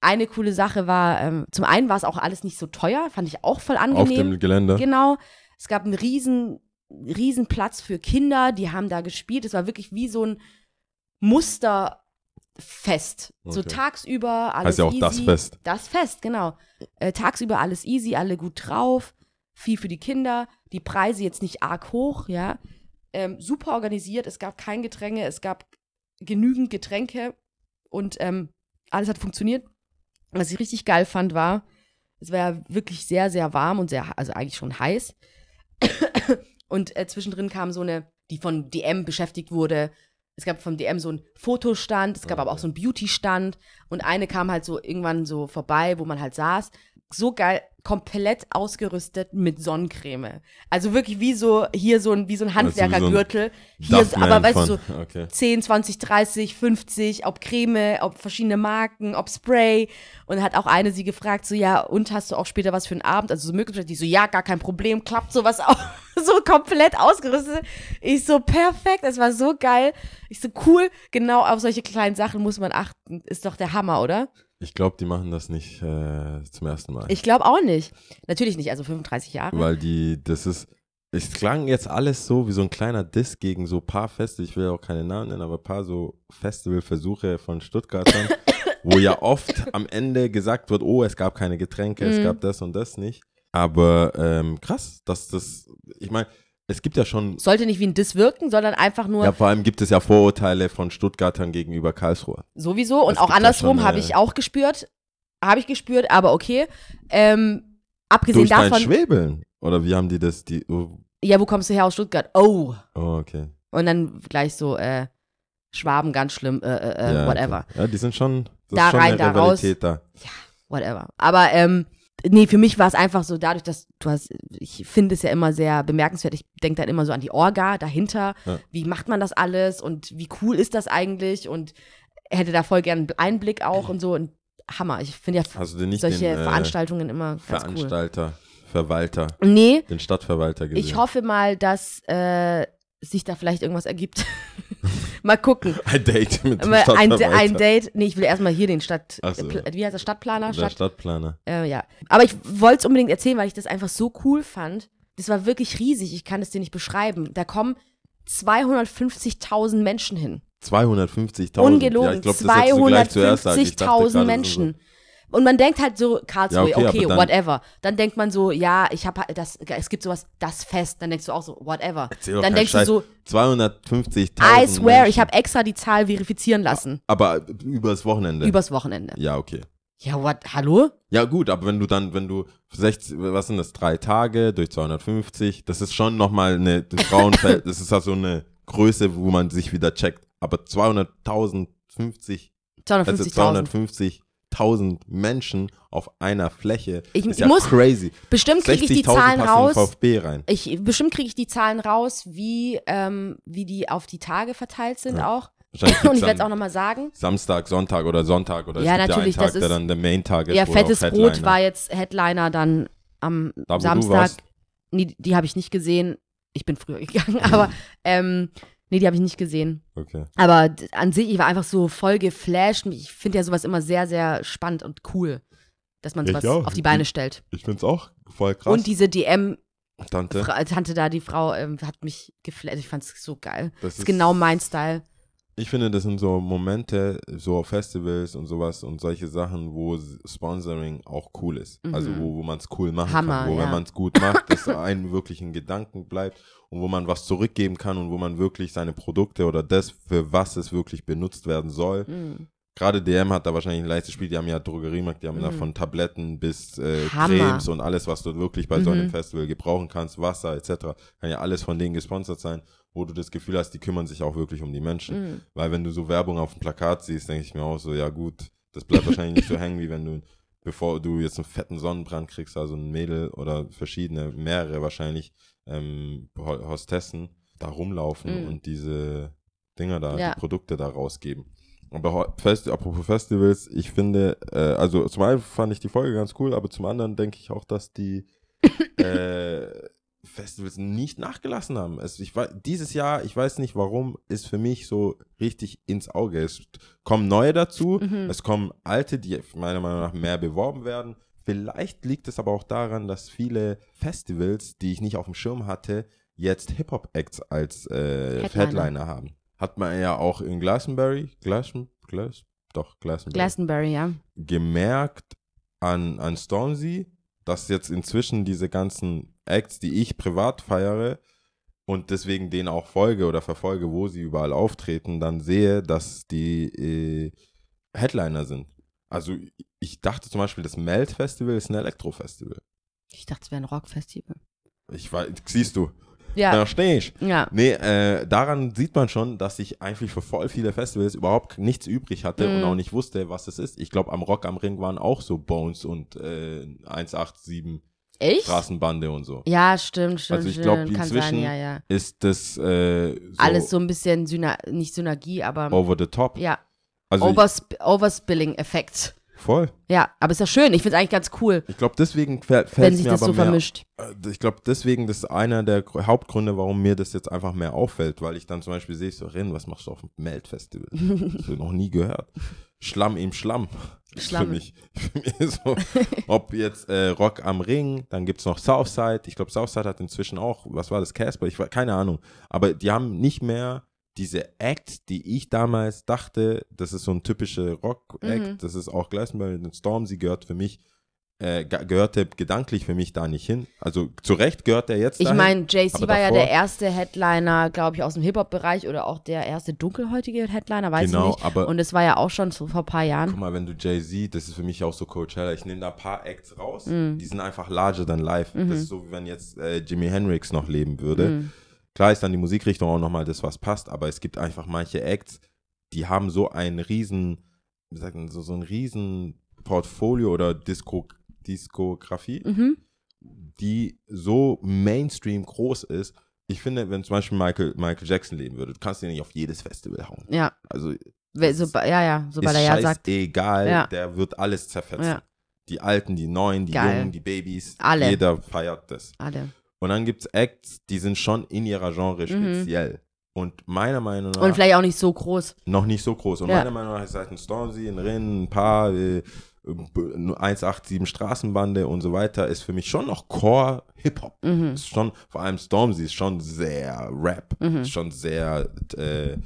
S2: eine coole Sache war, ähm, zum einen war es auch alles nicht so teuer, fand ich auch voll
S3: Auf
S2: angenehm.
S3: dem Gelände?
S2: Genau. Es gab einen riesen, riesen Platz für Kinder, die haben da gespielt. Es war wirklich wie so ein Musterfest. So
S3: Okay.
S2: tagsüber alles
S3: Heißt ja auch
S2: easy.
S3: das Fest.
S2: Das Fest, genau. Äh, tagsüber alles easy, alle gut drauf, viel für die Kinder, die Preise jetzt nicht arg hoch, ja. Ähm, super organisiert, es gab kein Getränke, es gab genügend Getränke und ähm, alles hat funktioniert. Was ich richtig geil fand, war, es war ja wirklich sehr, sehr warm und sehr, also eigentlich schon heiß. und äh, zwischendrin kam so eine, die von DM beschäftigt wurde. Es gab vom DM so einen Fotostand, es gab aber auch so einen Beauty-Stand und eine kam halt so irgendwann so vorbei, wo man halt saß. So geil, komplett ausgerüstet mit Sonnencreme. Also wirklich wie so, hier so ein, wie so ein
S3: Also so
S2: Handwerkergürtel. hier, so,
S3: Duffman
S2: aber weißt du, so,
S3: okay.
S2: 10, 20, 30, 50, ob Creme, ob verschiedene Marken, ob Spray. Und hat auch eine sie gefragt, so, ja, und hast du auch später was für einen Abend? Also so möglich, die so, ja, gar kein Problem, klappt sowas auch. so komplett ausgerüstet. Ich so, perfekt, es war so geil. Ich so, cool, genau auf solche kleinen Sachen muss man achten. Ist doch der Hammer, oder?
S3: Ich glaube, die machen das nicht äh, zum ersten Mal.
S2: Ich glaube auch nicht. Natürlich nicht, also 35 Jahre.
S3: Weil die, das ist, es klang jetzt alles so wie so ein kleiner Diss gegen so ein paar Feste, ich will auch keine Namen nennen, aber ein paar so Festivalversuche von Stuttgartern, wo ja oft am Ende gesagt wird, oh, es gab keine Getränke, es
S2: Mhm.
S3: gab das und das nicht. Aber ähm, krass, dass das, ich meine, es gibt ja schon,
S2: Sollte nicht wie ein Diss wirken, sondern einfach nur
S3: ja vor allem gibt es ja Vorurteile von Stuttgartern gegenüber Karlsruhe.
S2: Sowieso. Und
S3: Es
S2: auch
S3: ja
S2: andersrum habe ich auch gespürt. Habe ich gespürt, aber okay. Ähm, abgesehen
S3: Durch dein
S2: davon.
S3: Schwebeln? Oder wie haben die das, die, oh,
S2: Ja, wo kommst du her aus Stuttgart? Oh.
S3: oh okay.
S2: Und dann gleich so, äh, Schwaben, ganz schlimm, äh, äh, äh,
S3: ja,
S2: whatever.
S3: Okay. Ja, die sind schon, das
S2: Da rein, da raus.
S3: Da.
S2: Whatever. Aber, ähm, nee, für mich war es einfach so, dadurch, dass du hast, ich finde es ja immer sehr bemerkenswert. Ich denke dann immer so an die Orga dahinter.
S3: Ja.
S2: Wie macht man das alles und wie cool ist das eigentlich? Und hätte da voll gern einen Einblick auch und so. Und Hammer. Ich finde ja
S3: nicht
S2: solche
S3: den äh,
S2: Veranstaltungen immer ganz cool.
S3: Veranstalter, Verwalter,
S2: Nee,
S3: den Stadtverwalter gesehen?
S2: ich hoffe mal, dass äh, sich da vielleicht irgendwas ergibt. mal gucken.
S3: Ein Date mit dem
S2: ein, ein Date. Nee, ich will erstmal hier den Stadt.
S3: So.
S2: Wie heißt das? Stadtplaner?
S3: Der
S2: Stadt,
S3: Stadtplaner.
S2: äh, ja. Aber ich wollte es unbedingt erzählen, weil ich das einfach so cool fand. Das war wirklich riesig. Ich kann es dir nicht beschreiben. Da kommen 250.000 Menschen hin.
S3: 250.000.
S2: Ungelogen.
S3: Ja, ich glaub, das hättest du gleich zuerst sagen. Ich dachte
S2: 250.000
S3: gerade,
S2: Menschen. Und man denkt halt so, Karlsruhe,
S3: Ja,
S2: okay,
S3: okay, dann-
S2: whatever. Dann denkt man so, ja, ich habe das, es gibt sowas, das Fest. Dann denkst du auch so, whatever. Dann denkst
S3: Scheiß.
S2: du so,
S3: 250.000.
S2: I swear, ich
S3: Menschen.
S2: habe extra die Zahl verifizieren lassen.
S3: Aber übers Wochenende.
S2: Übers Wochenende.
S3: ja, okay.
S2: Ja, what? Hallo?
S3: Ja, gut, aber wenn du dann, wenn du 60, was sind das, drei Tage durch 250, das ist schon nochmal eine das Frauenfeld, das ist ja so eine Größe, wo man sich wieder checkt. Aber 200.000, 50, also
S2: 250.000.
S3: 250.000 Menschen auf einer Fläche
S2: Ich-
S3: ist
S2: ich
S3: ja
S2: muss-
S3: crazy.
S2: Bestimmt kriege ich die
S3: 60.000
S2: Zahlen raus.
S3: VfB rein.
S2: Ich, bestimmt kriege ich die Zahlen raus, wie, ähm, wie die auf die Tage verteilt sind
S3: Ja.
S2: auch.
S3: Wahrscheinlich
S2: Und ich werde es auch nochmal sagen.
S3: Samstag, Sonntag oder Sonntag oder
S2: Ja, natürlich,
S3: ja einen
S2: das
S3: Tag, der
S2: ist-
S3: dann der Main-Tag ist.
S2: Ja, fettes Brot war jetzt Headliner dann am
S3: Da,
S2: Samstag. Nee, die, die habe ich nicht gesehen. Ich bin früher gegangen, aber ähm, nee, die habe ich nicht gesehen.
S3: Okay.
S2: Aber an sich, ich war einfach so voll geflasht. Ich finde ja sowas immer sehr, sehr spannend und cool, dass man sowas auf die Beine stellt.
S3: Ich find's auch voll krass.
S2: Und diese DM-Tante
S3: Tante,
S2: da, die Frau, ähm, hat mich geflasht. Ich fand es so geil.
S3: das
S2: Das ist genau mein Style.
S3: Ich finde, das sind so Momente, so auf Festivals und sowas und solche Sachen, wo Sponsoring auch cool ist.
S2: Mhm.
S3: Also wo, wo man es cool machen
S2: Hammer,
S3: kann. Wo,
S2: ja.
S3: wenn man es gut macht, dass einem wirklich ein Gedanken bleibt und wo man was zurückgeben kann und wo man wirklich seine Produkte oder das, für was es wirklich benutzt werden soll.
S2: Mhm.
S3: Gerade DM hat da wahrscheinlich ein leichtes Spiel. Die haben ja Drogeriemarkt, die haben da
S2: Mhm.
S3: von Tabletten bis äh. Cremes und alles, was du wirklich bei so einem
S2: Mhm.
S3: Festival gebrauchen kannst, Wasser etc. Kann ja alles von denen gesponsert sein, wo du das Gefühl hast, die kümmern sich auch wirklich um die Menschen.
S2: Mhm.
S3: Weil wenn du so Werbung auf dem Plakat siehst, denke ich mir auch so, ja gut, das bleibt wahrscheinlich nicht so hängen, wie wenn du, bevor du jetzt einen fetten Sonnenbrand kriegst, also ein Mädel oder verschiedene, mehrere wahrscheinlich ähm, Ho- Hostessen da rumlaufen
S2: Mhm.
S3: und diese Dinger da,
S2: Ja.
S3: die Produkte da rausgeben. Aber Fest, apropos Festivals, ich finde, äh, also zum einen fand ich die Folge ganz cool, aber zum anderen denke ich auch, dass die äh, Festivals nicht nachgelassen haben. Es, ich, dieses Jahr, ich weiß nicht warum, ist für mich so richtig ins Auge. Es kommen neue dazu,
S2: Mhm.
S3: es kommen alte, die meiner Meinung nach mehr beworben werden. Vielleicht liegt es aber auch daran, dass viele Festivals, die ich nicht auf dem Schirm hatte, jetzt Hip-Hop-Acts als äh,
S2: Headliner.
S3: Headliner. haben. Hat man ja auch in Glastonbury, Glasen, Glas, doch, Glastonbury,
S2: Glastonbury, ja.
S3: gemerkt an, an Stormzy, dass jetzt inzwischen diese ganzen Acts, die ich privat feiere und deswegen denen auch folge oder verfolge, wo sie überall auftreten, dann sehe, dass die äh, Headliner sind. Also ich dachte zum Beispiel, das Melt Festival ist ein Elektro-Festival.
S2: Ich dachte, es wäre ein Rockfestival.
S3: Ich weiß, siehst du,
S2: Ja.
S3: verstehe ich.
S2: Ja.
S3: Nee, äh, daran sieht man schon, dass ich eigentlich für voll viele Festivals überhaupt nichts übrig hatte und
S2: Mhm.
S3: auch nicht wusste, was es ist. Ich glaube, am Rock am Ring waren auch so Bones und äh, 187
S2: Echt?
S3: Straßenbande und so.
S2: Ja, stimmt, stimmt.
S3: Also ich
S2: stimmt.
S3: glaub,
S2: Kann
S3: inzwischen-
S2: sein, ja, ja.
S3: Ist das äh, so,
S2: Alles so ein bisschen Syna nicht Synergie, aber
S3: over the top?
S2: ja,
S3: Also
S2: Oversp Overspilling-Effekt.
S3: voll.
S2: Ja, aber ist ja schön. Ich finde es eigentlich ganz cool,
S3: Ich glaube, deswegen fällt
S2: wenn sich
S3: mir
S2: das
S3: aber
S2: so
S3: mehr
S2: vermischt.
S3: Äh, ich glaube, deswegen, das ist einer der Gr- Hauptgründe, warum mir das jetzt einfach mehr auffällt, weil ich dann zum Beispiel sehe, so, Rin, was machst du auf dem Melt-Festival? Das habe noch nie gehört. Schlamm im Schlamm.
S2: Schlamm.
S3: Für mich, für mich so, ob jetzt äh, Rock am Ring, dann gibt es noch Southside. Ich glaube, Southside hat inzwischen auch, was war das, Casper? Ich war, keine Ahnung. Aber die haben nicht mehr diese Acts, die ich damals dachte, das ist so ein typischer Rock-Act,
S2: Mhm.
S3: das ist auch Glastonbury und Stormzy gehört für mich äh, ge- gehörte gedanklich für mich da nicht hin. Also zu Recht gehört er jetzt
S2: Ich meine, JC
S3: aber
S2: war ja der erste Headliner, glaube ich, aus dem Hip-Hop-Bereich oder auch der erste dunkelhäutige Headliner, weiß
S3: genau,
S2: ich nicht.
S3: aber
S2: Und es war ja auch schon so vor ein paar
S3: guck
S2: Jahren.
S3: mal, wenn du Jay-Z, das ist für mich auch so Coachella, ich nehme da ein paar Acts raus,
S2: Mhm.
S3: die sind einfach larger than life.
S2: Mhm.
S3: Das ist so, wie wenn jetzt äh, Jimi Hendrix noch leben würde.
S2: Mhm.
S3: Klar ist dann die Musikrichtung auch nochmal das, was passt, aber es gibt einfach manche Acts, die haben so ein riesen, wie sagt man, so, so ein riesen Portfolio oder Disco, Diskografie,
S2: Mhm.
S3: die so Mainstream groß ist. Ich finde, wenn zum Beispiel Michael, Michael Jackson leben würde, du kannst ihn nicht auf jedes Festival hauen.
S2: Ja,
S3: Also
S2: so, ja, ja, sobald
S3: ist
S2: er ja sagt.
S3: egal,
S2: Ja.
S3: der wird alles zerfetzen.
S2: Ja.
S3: Die Alten, die Neuen, die
S2: Geil.
S3: Jungen, die Babys,
S2: Alle.
S3: jeder feiert das.
S2: Alle.
S3: Und dann gibt es Acts, die sind schon in ihrer Genre speziell. Und meiner Meinung nach
S2: Mhm. Und vielleicht auch nicht so groß.
S3: noch nicht so groß. Und
S2: Ja.
S3: meiner Meinung nach ist halt ein Stormzy, ein Rennen, ein paar, äh, 187 Straßenbande und so weiter, ist für mich schon noch Core Hip-Hop.
S2: Mhm.
S3: Ist schon, vor allem Stormzy ist schon sehr Rap,
S2: Mhm.
S3: ist schon sehr äh,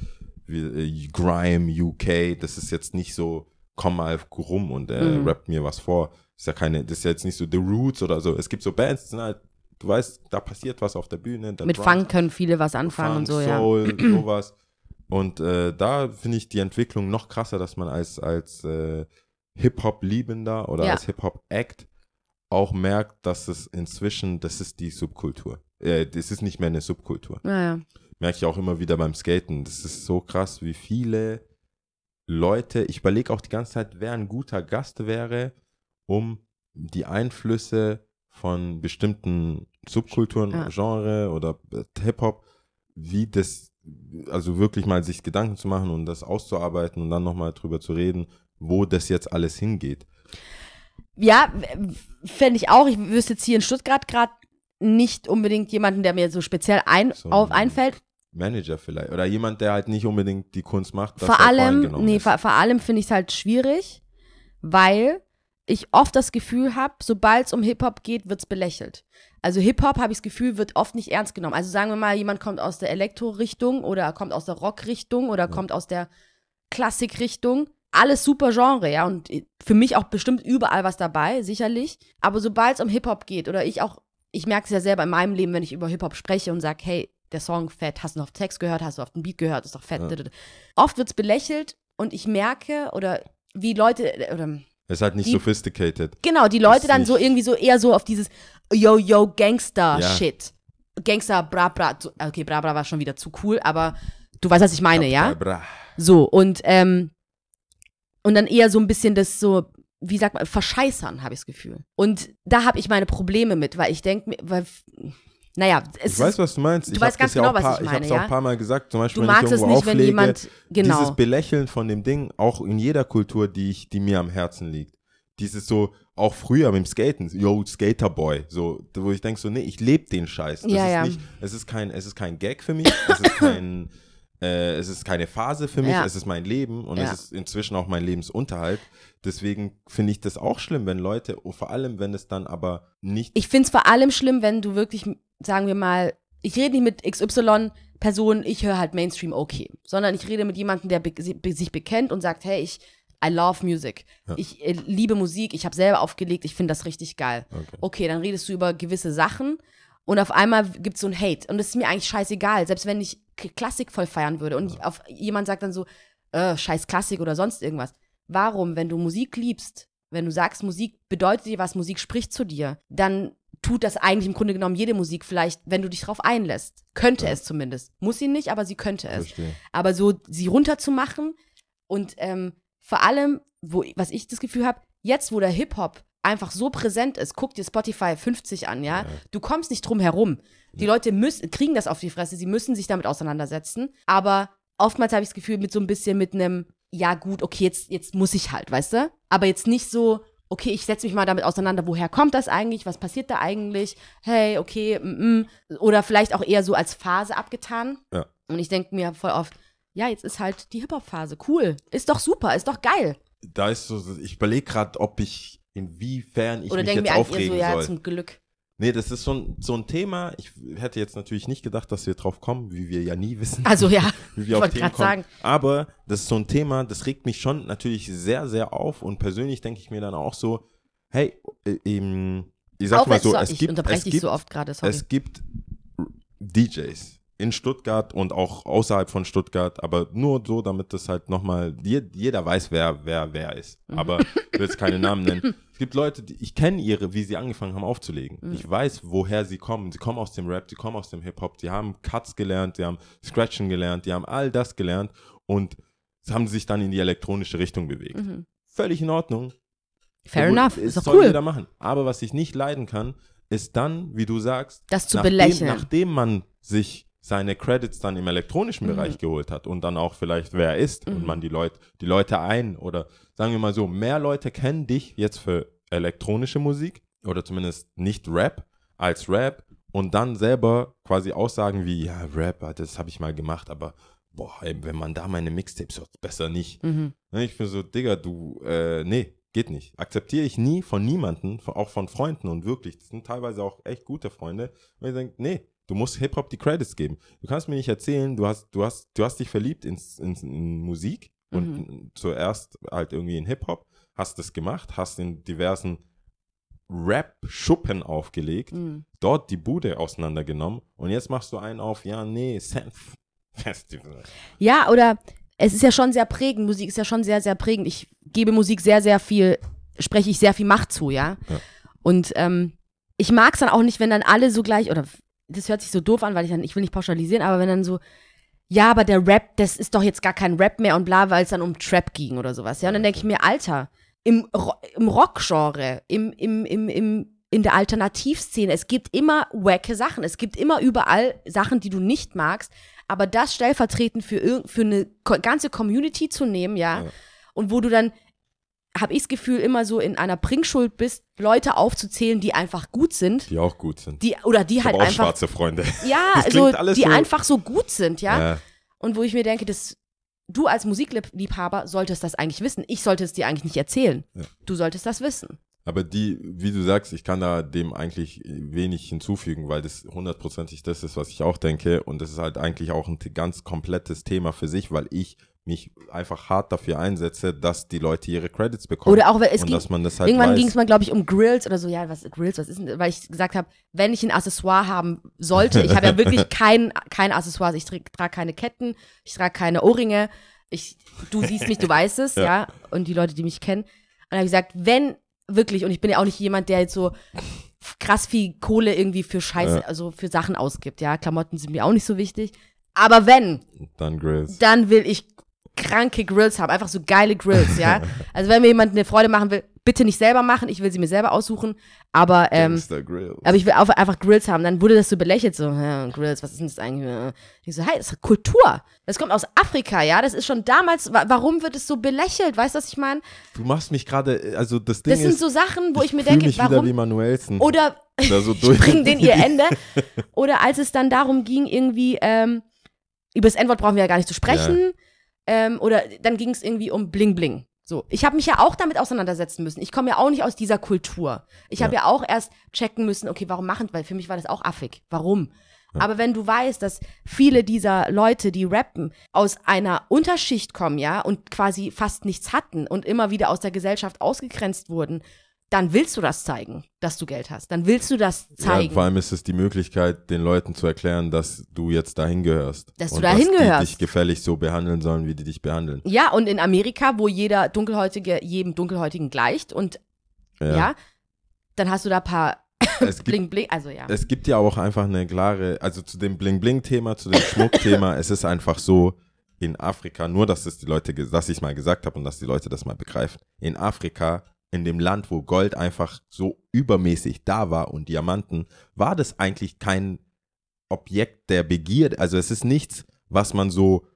S3: wie, äh, Grime, UK. Das ist jetzt nicht so, komm mal rum und äh,
S2: Mhm.
S3: rappt mir was vor. Ist ja keine, das ist ja jetzt nicht so The Roots oder so. Es gibt so Bands, die sind halt, du weißt, da passiert was auf der Bühne.
S2: Mit
S3: Drums-
S2: Funk können viele was anfangen und
S3: Funk,
S2: so, ja.
S3: Soul, sowas. Und äh, da finde ich die Entwicklung noch krasser, dass man als, als äh, Hip-Hop-Liebender oder
S2: Ja.
S3: als Hip-Hop-Act auch merkt, dass es inzwischen, das ist die Subkultur. Äh, das ist nicht mehr eine Subkultur.
S2: Ja, ja.
S3: Merke ich auch immer wieder beim Skaten. Das ist so krass, wie viele Leute, ich überlege auch die ganze Zeit, wer ein guter Gast wäre, um die Einflüsse von bestimmten Subkulturen,
S2: Ja.
S3: Genre oder äh, Hip-Hop, wie das, also wirklich mal sich Gedanken zu machen und das auszuarbeiten und dann nochmal drüber zu reden, wo das jetzt alles hingeht.
S2: Ja, fände ich auch. Ich wüsste jetzt hier in Stuttgart gerade nicht unbedingt jemanden, der mir so speziell ein,
S3: So
S2: auf
S3: ein-
S2: einfällt.
S3: Manager vielleicht. Oder jemand, der halt nicht unbedingt die Kunst macht.
S2: vor allem, nee, vor, vor allem finde ich es halt schwierig, weil ich oft das Gefühl habe, sobald es um Hip-Hop geht, wird es belächelt. Also Hip-Hop, habe ich das Gefühl, wird oft nicht ernst genommen. Also sagen wir mal, jemand kommt aus der Elektro-Richtung oder kommt aus der Rock-Richtung oder kommt aus der Klassik-Richtung. Alles super Genre, ja, und für mich auch bestimmt überall was dabei, sicherlich. Aber sobald es um Hip-Hop geht oder ich auch, ich merke es ja selber in meinem Leben, wenn ich über Hip-Hop spreche und sage, hey, der Song fett, hast du noch Text gehört, hast du auf den Beat gehört, ist doch fett.
S3: Ja.
S2: Oft wird es belächelt und ich merke, oder wie Leute, oder
S3: ist halt nicht
S2: die-
S3: sophisticated.
S2: Genau, die Leute
S3: Ist
S2: dann so irgendwie so eher so auf dieses Yo, yo,
S3: Ja.
S2: Gangster-Shit. Gangster, bra, bra. Okay, bra, bra war schon wieder zu cool, aber du weißt, was ich meine, ja?
S3: Bra.
S2: So, und, ähm, und dann eher so ein bisschen das so, wie sagt man, verscheißern, habe ich das Gefühl. Und da habe ich meine Probleme mit, weil ich denke, mir, weil, naja, es
S3: Ich weiß, was du meinst.
S2: du
S3: ich
S2: weißt ganz
S3: ja
S2: genau,
S3: auch
S2: was
S3: paar,
S2: ich
S3: Ich
S2: meine,
S3: habe es
S2: ja?
S3: auch ein paar Mal gesagt. Zum Beispiel,
S2: du
S3: wenn ich
S2: magst es nicht, wenn
S3: auflege,
S2: jemand, genau.
S3: Dieses Belächeln von dem Ding, auch in jeder Kultur, die, ich, die mir am Herzen liegt. Dieses so, auch früher mit dem Skaten, yo, Skaterboy, so, wo ich denke so, nee, ich lebe den Scheiß. Das
S2: Ja,
S3: ist
S2: ja.
S3: nicht, es ist kein, es ist kein Gag für mich, es ist kein, äh, es ist keine Phase für mich,
S2: Ja.
S3: es ist mein Leben und
S2: Ja.
S3: es ist inzwischen auch mein Lebensunterhalt. Deswegen finde ich das auch schlimm, wenn Leute, vor allem, wenn es dann aber nicht
S2: Ich finde es vor allem schlimm, wenn du wirklich, sagen wir mal, ich rede nicht mit XY-Personen, ich höre halt Mainstream okay, sondern ich rede mit jemandem, der be be sich bekennt und sagt, hey, ich I love music.
S3: Ja.
S2: Ich äh, liebe Musik, ich habe selber aufgelegt, ich finde das richtig geil.
S3: Okay.
S2: Okay, dann redest du über gewisse Sachen und auf einmal gibt es so ein Hate. Und das ist mir eigentlich scheißegal, selbst wenn ich Klassik voll feiern würde und auf, jemand sagt dann so, äh, scheiß Klassik oder sonst irgendwas. Warum, wenn du Musik liebst, wenn du sagst, Musik bedeutet dir was, Musik spricht zu dir, dann tut das eigentlich im Grunde genommen jede Musik vielleicht, wenn du dich drauf einlässt. Könnte
S3: Ja.
S2: es zumindest. Muss sie nicht, aber sie könnte es.
S3: Verstehe.
S2: Aber so sie runterzumachen und ähm, vor allem, wo, was ich das Gefühl habe, jetzt, wo der Hip-Hop einfach so präsent ist, guck dir Spotify 50 an, ja,
S3: Ja.
S2: du kommst nicht drum herum. Die Leute müssen, kriegen das auf die Fresse, sie müssen sich damit auseinandersetzen, aber oftmals habe ich das Gefühl, mit so ein bisschen mit einem, ja gut, okay, jetzt, jetzt muss ich halt, weißt du? Aber jetzt nicht so, okay, ich setze mich mal damit auseinander, woher kommt das eigentlich, was passiert da eigentlich, hey, okay, mm, mm. oder vielleicht auch eher so als Phase abgetan.
S3: Ja.
S2: Und ich denke mir voll oft, ja, jetzt ist halt die Hip-Hop-Phase. Cool. Ist doch super, ist doch geil.
S3: Da ist so, ich überlege gerade, ob ich, inwiefern ich
S2: Oder
S3: mich jetzt aufregen
S2: so, ja,
S3: soll.
S2: zum Glück.
S3: Nee, das ist so ein, so ein Thema. Ich hätte jetzt natürlich nicht gedacht, dass wir drauf kommen, wie wir ja nie wissen,
S2: Also ja,
S3: wie
S2: ich
S3: wir auf Themen kommen.
S2: sagen,
S3: Aber das ist so ein Thema, das regt mich schon natürlich sehr, sehr auf. Und persönlich denke ich mir dann auch so, hey, äh, ähm, ich sag
S2: auch
S3: mal so,
S2: so,
S3: es
S2: ich
S3: gibt,
S2: unterbreche
S3: es
S2: dich
S3: gibt,
S2: so oft gerade,
S3: es gibt DJs in Stuttgart und auch außerhalb von Stuttgart, aber nur so, damit das halt nochmal, jeder weiß, wer, wer, wer ist.
S2: Mhm.
S3: Aber ich will jetzt keine Namen nennen. Es gibt Leute, die, ich kenne ihre, wie sie angefangen haben aufzulegen.
S2: Mhm.
S3: Ich weiß, woher sie kommen. Sie kommen aus dem Rap, sie kommen aus dem Hip-Hop, die haben Cuts gelernt, die haben Scratchen gelernt, die haben all das gelernt und haben sich dann in die elektronische Richtung bewegt.
S2: Mhm.
S3: Völlig in Ordnung.
S2: Fair
S3: gut,
S2: enough, ist doch cool.
S3: jeder machen. Aber was ich nicht leiden kann, ist dann, wie du sagst,
S2: Das zu
S3: nachdem,
S2: belächeln.
S3: nachdem man sich seine Credits dann im elektronischen
S2: Mhm.
S3: Bereich geholt hat und dann auch vielleicht wer er ist und
S2: Mhm.
S3: man die Leute, die Leute ein oder sagen wir mal so, mehr Leute kennen dich jetzt für elektronische Musik oder zumindest nicht Rap als Rap und dann selber quasi Aussagen wie, ja, Rap, das habe ich mal gemacht, aber boah, ey, wenn man da meine Mixtapes hört, besser nicht.
S2: Mhm.
S3: Ne, Ich bin so, Digga, du, äh, nee, geht nicht. Akzeptiere ich nie von niemanden, auch von Freunden und wirklich, das sind teilweise auch echt gute Freunde, weil ich denke, nee, du musst Hip-Hop die Credits geben. Du kannst mir nicht erzählen, du hast, du hast, du hast dich verliebt ins, ins, in Musik und zuerst halt irgendwie in Hip-Hop, hast das gemacht, hast in diversen Rap-Schuppen aufgelegt,
S2: Mhm.
S3: dort die Bude auseinandergenommen und jetzt machst du einen auf, ja, nee, Senf Festival.
S2: Ja, oder es ist ja schon sehr prägend. Musik ist ja schon sehr, sehr prägend. Ich gebe Musik sehr, sehr viel, spreche ich sehr viel Macht zu, ja.
S3: Ja.
S2: Und ähm, ich mag es dann auch nicht, wenn dann alle so gleich, oder das hört sich so doof an, weil ich dann, ich will nicht pauschalisieren, aber wenn dann so, ja, aber der Rap, das ist doch jetzt gar kein Rap mehr und bla, weil es dann um Trap ging oder sowas. Ja, und dann denke ich mir, Alter, im, Ro im Rockgenre, im, im, im, im, in der Alternativszene, es gibt immer wacke Sachen. Es gibt immer überall Sachen, die du nicht magst. Aber das stellvertretend für, für eine ganze Community zu nehmen, ja,
S3: Ja.
S2: und wo du dann habe ich das Gefühl, immer so in einer Bringschuld bist, Leute aufzuzählen, die einfach gut sind.
S3: Die auch gut sind.
S2: Die, oder die
S3: ich
S2: halt
S3: auch
S2: einfach.
S3: schwarze Freunde.
S2: Ja, also
S3: alles
S2: die
S3: so-
S2: einfach so gut sind, ja.
S3: Ja.
S2: Und wo ich mir denke, das, du als Musikliebhaber solltest das eigentlich wissen. Ich sollte es dir eigentlich nicht erzählen.
S3: Ja.
S2: Du solltest das wissen.
S3: Aber die, wie du sagst, ich kann da dem eigentlich wenig hinzufügen, weil das hundertprozentig das ist, was ich auch denke. Und das ist halt eigentlich auch ein ganz komplettes Thema für sich, weil ich mich einfach hart dafür einsetze, dass die Leute ihre Credits bekommen.
S2: Oder auch, weil es
S3: und
S2: ging,
S3: dass man das halt
S2: irgendwann ging es mal, glaube ich, um Grills oder so. Ja, was Grills, was ist denn, weil ich gesagt habe, wenn ich ein Accessoire haben sollte, ich habe ja wirklich kein, kein Accessoire. Ich trage trage keine Ketten, ich trage keine Ohrringe. Ich, du siehst mich, du weißt es, ja.
S3: Ja.
S2: Und die Leute, die mich kennen. Und dann habe ich gesagt, wenn wirklich, und ich bin ja auch nicht jemand, der jetzt so krass viel Kohle irgendwie für Scheiße,
S3: Ja.
S2: also für Sachen ausgibt, ja. Klamotten sind mir auch nicht so wichtig. Aber wenn,
S3: Dann Grills.
S2: dann will ich kranke Grills haben, einfach so geile Grills, ja. Also wenn mir jemand eine Freude machen will, bitte nicht selber machen, ich will sie mir selber aussuchen, aber ähm, aber ich will auch einfach Grills haben. Dann wurde das so belächelt, so, ja, Grills, was ist denn das eigentlich? Ich so, hey, das ist Kultur. Das kommt aus Afrika, ja. Das ist schon damals, wa warum wird es so belächelt? Weißt du, was ich meine?
S3: du machst mich gerade, also das Ding
S2: Das sind
S3: ist,
S2: so Sachen, wo ich, mir
S3: fühl
S2: denke,
S3: mich wieder
S2: warum?
S3: wie Manuelsen.
S2: Oder
S3: da so
S2: bringen denen ihr Ende. Oder als es dann darum ging, irgendwie, ähm, über das N-Wort brauchen wir ja gar nicht zu sprechen. Ähm, oder dann ging es irgendwie um Bling Bling. So, ich habe mich ja auch damit auseinandersetzen müssen. Ich komme ja auch nicht aus dieser Kultur. Ich habe ja auch erst checken müssen, okay, warum machen, weil für mich war das auch affig. Warum? Aber wenn du weißt, dass viele dieser Leute, die rappen, aus einer Unterschicht kommen, ja, und quasi fast nichts hatten und immer wieder aus der Gesellschaft ausgegrenzt wurden, dann willst du das zeigen, dass du Geld hast. Dann willst du das
S3: Ja,
S2: zeigen.
S3: vor allem ist es die Möglichkeit, den Leuten zu erklären, dass du jetzt dahin gehörst.
S2: Dass du dahin
S3: dass
S2: gehörst.
S3: die dich gefällig so behandeln sollen, wie die dich behandeln.
S2: Ja, und in Amerika, wo jeder Dunkelhäutige jedem Dunkelhäutigen gleicht und ja, dann hast du da ein paar
S3: Es gibt,
S2: Bling Bling, also ja.
S3: es gibt ja auch einfach eine klare, also zu dem Bling-Bling-Thema, zu dem Schmuckthema, es ist einfach so, in Afrika, nur dass es die Leute, dass ich es mal gesagt habe und dass die Leute das mal begreifen, in Afrika, in dem Land, wo Gold einfach so übermäßig da war und Diamanten, war das eigentlich kein Objekt der Begierde. Also es ist nichts, was man so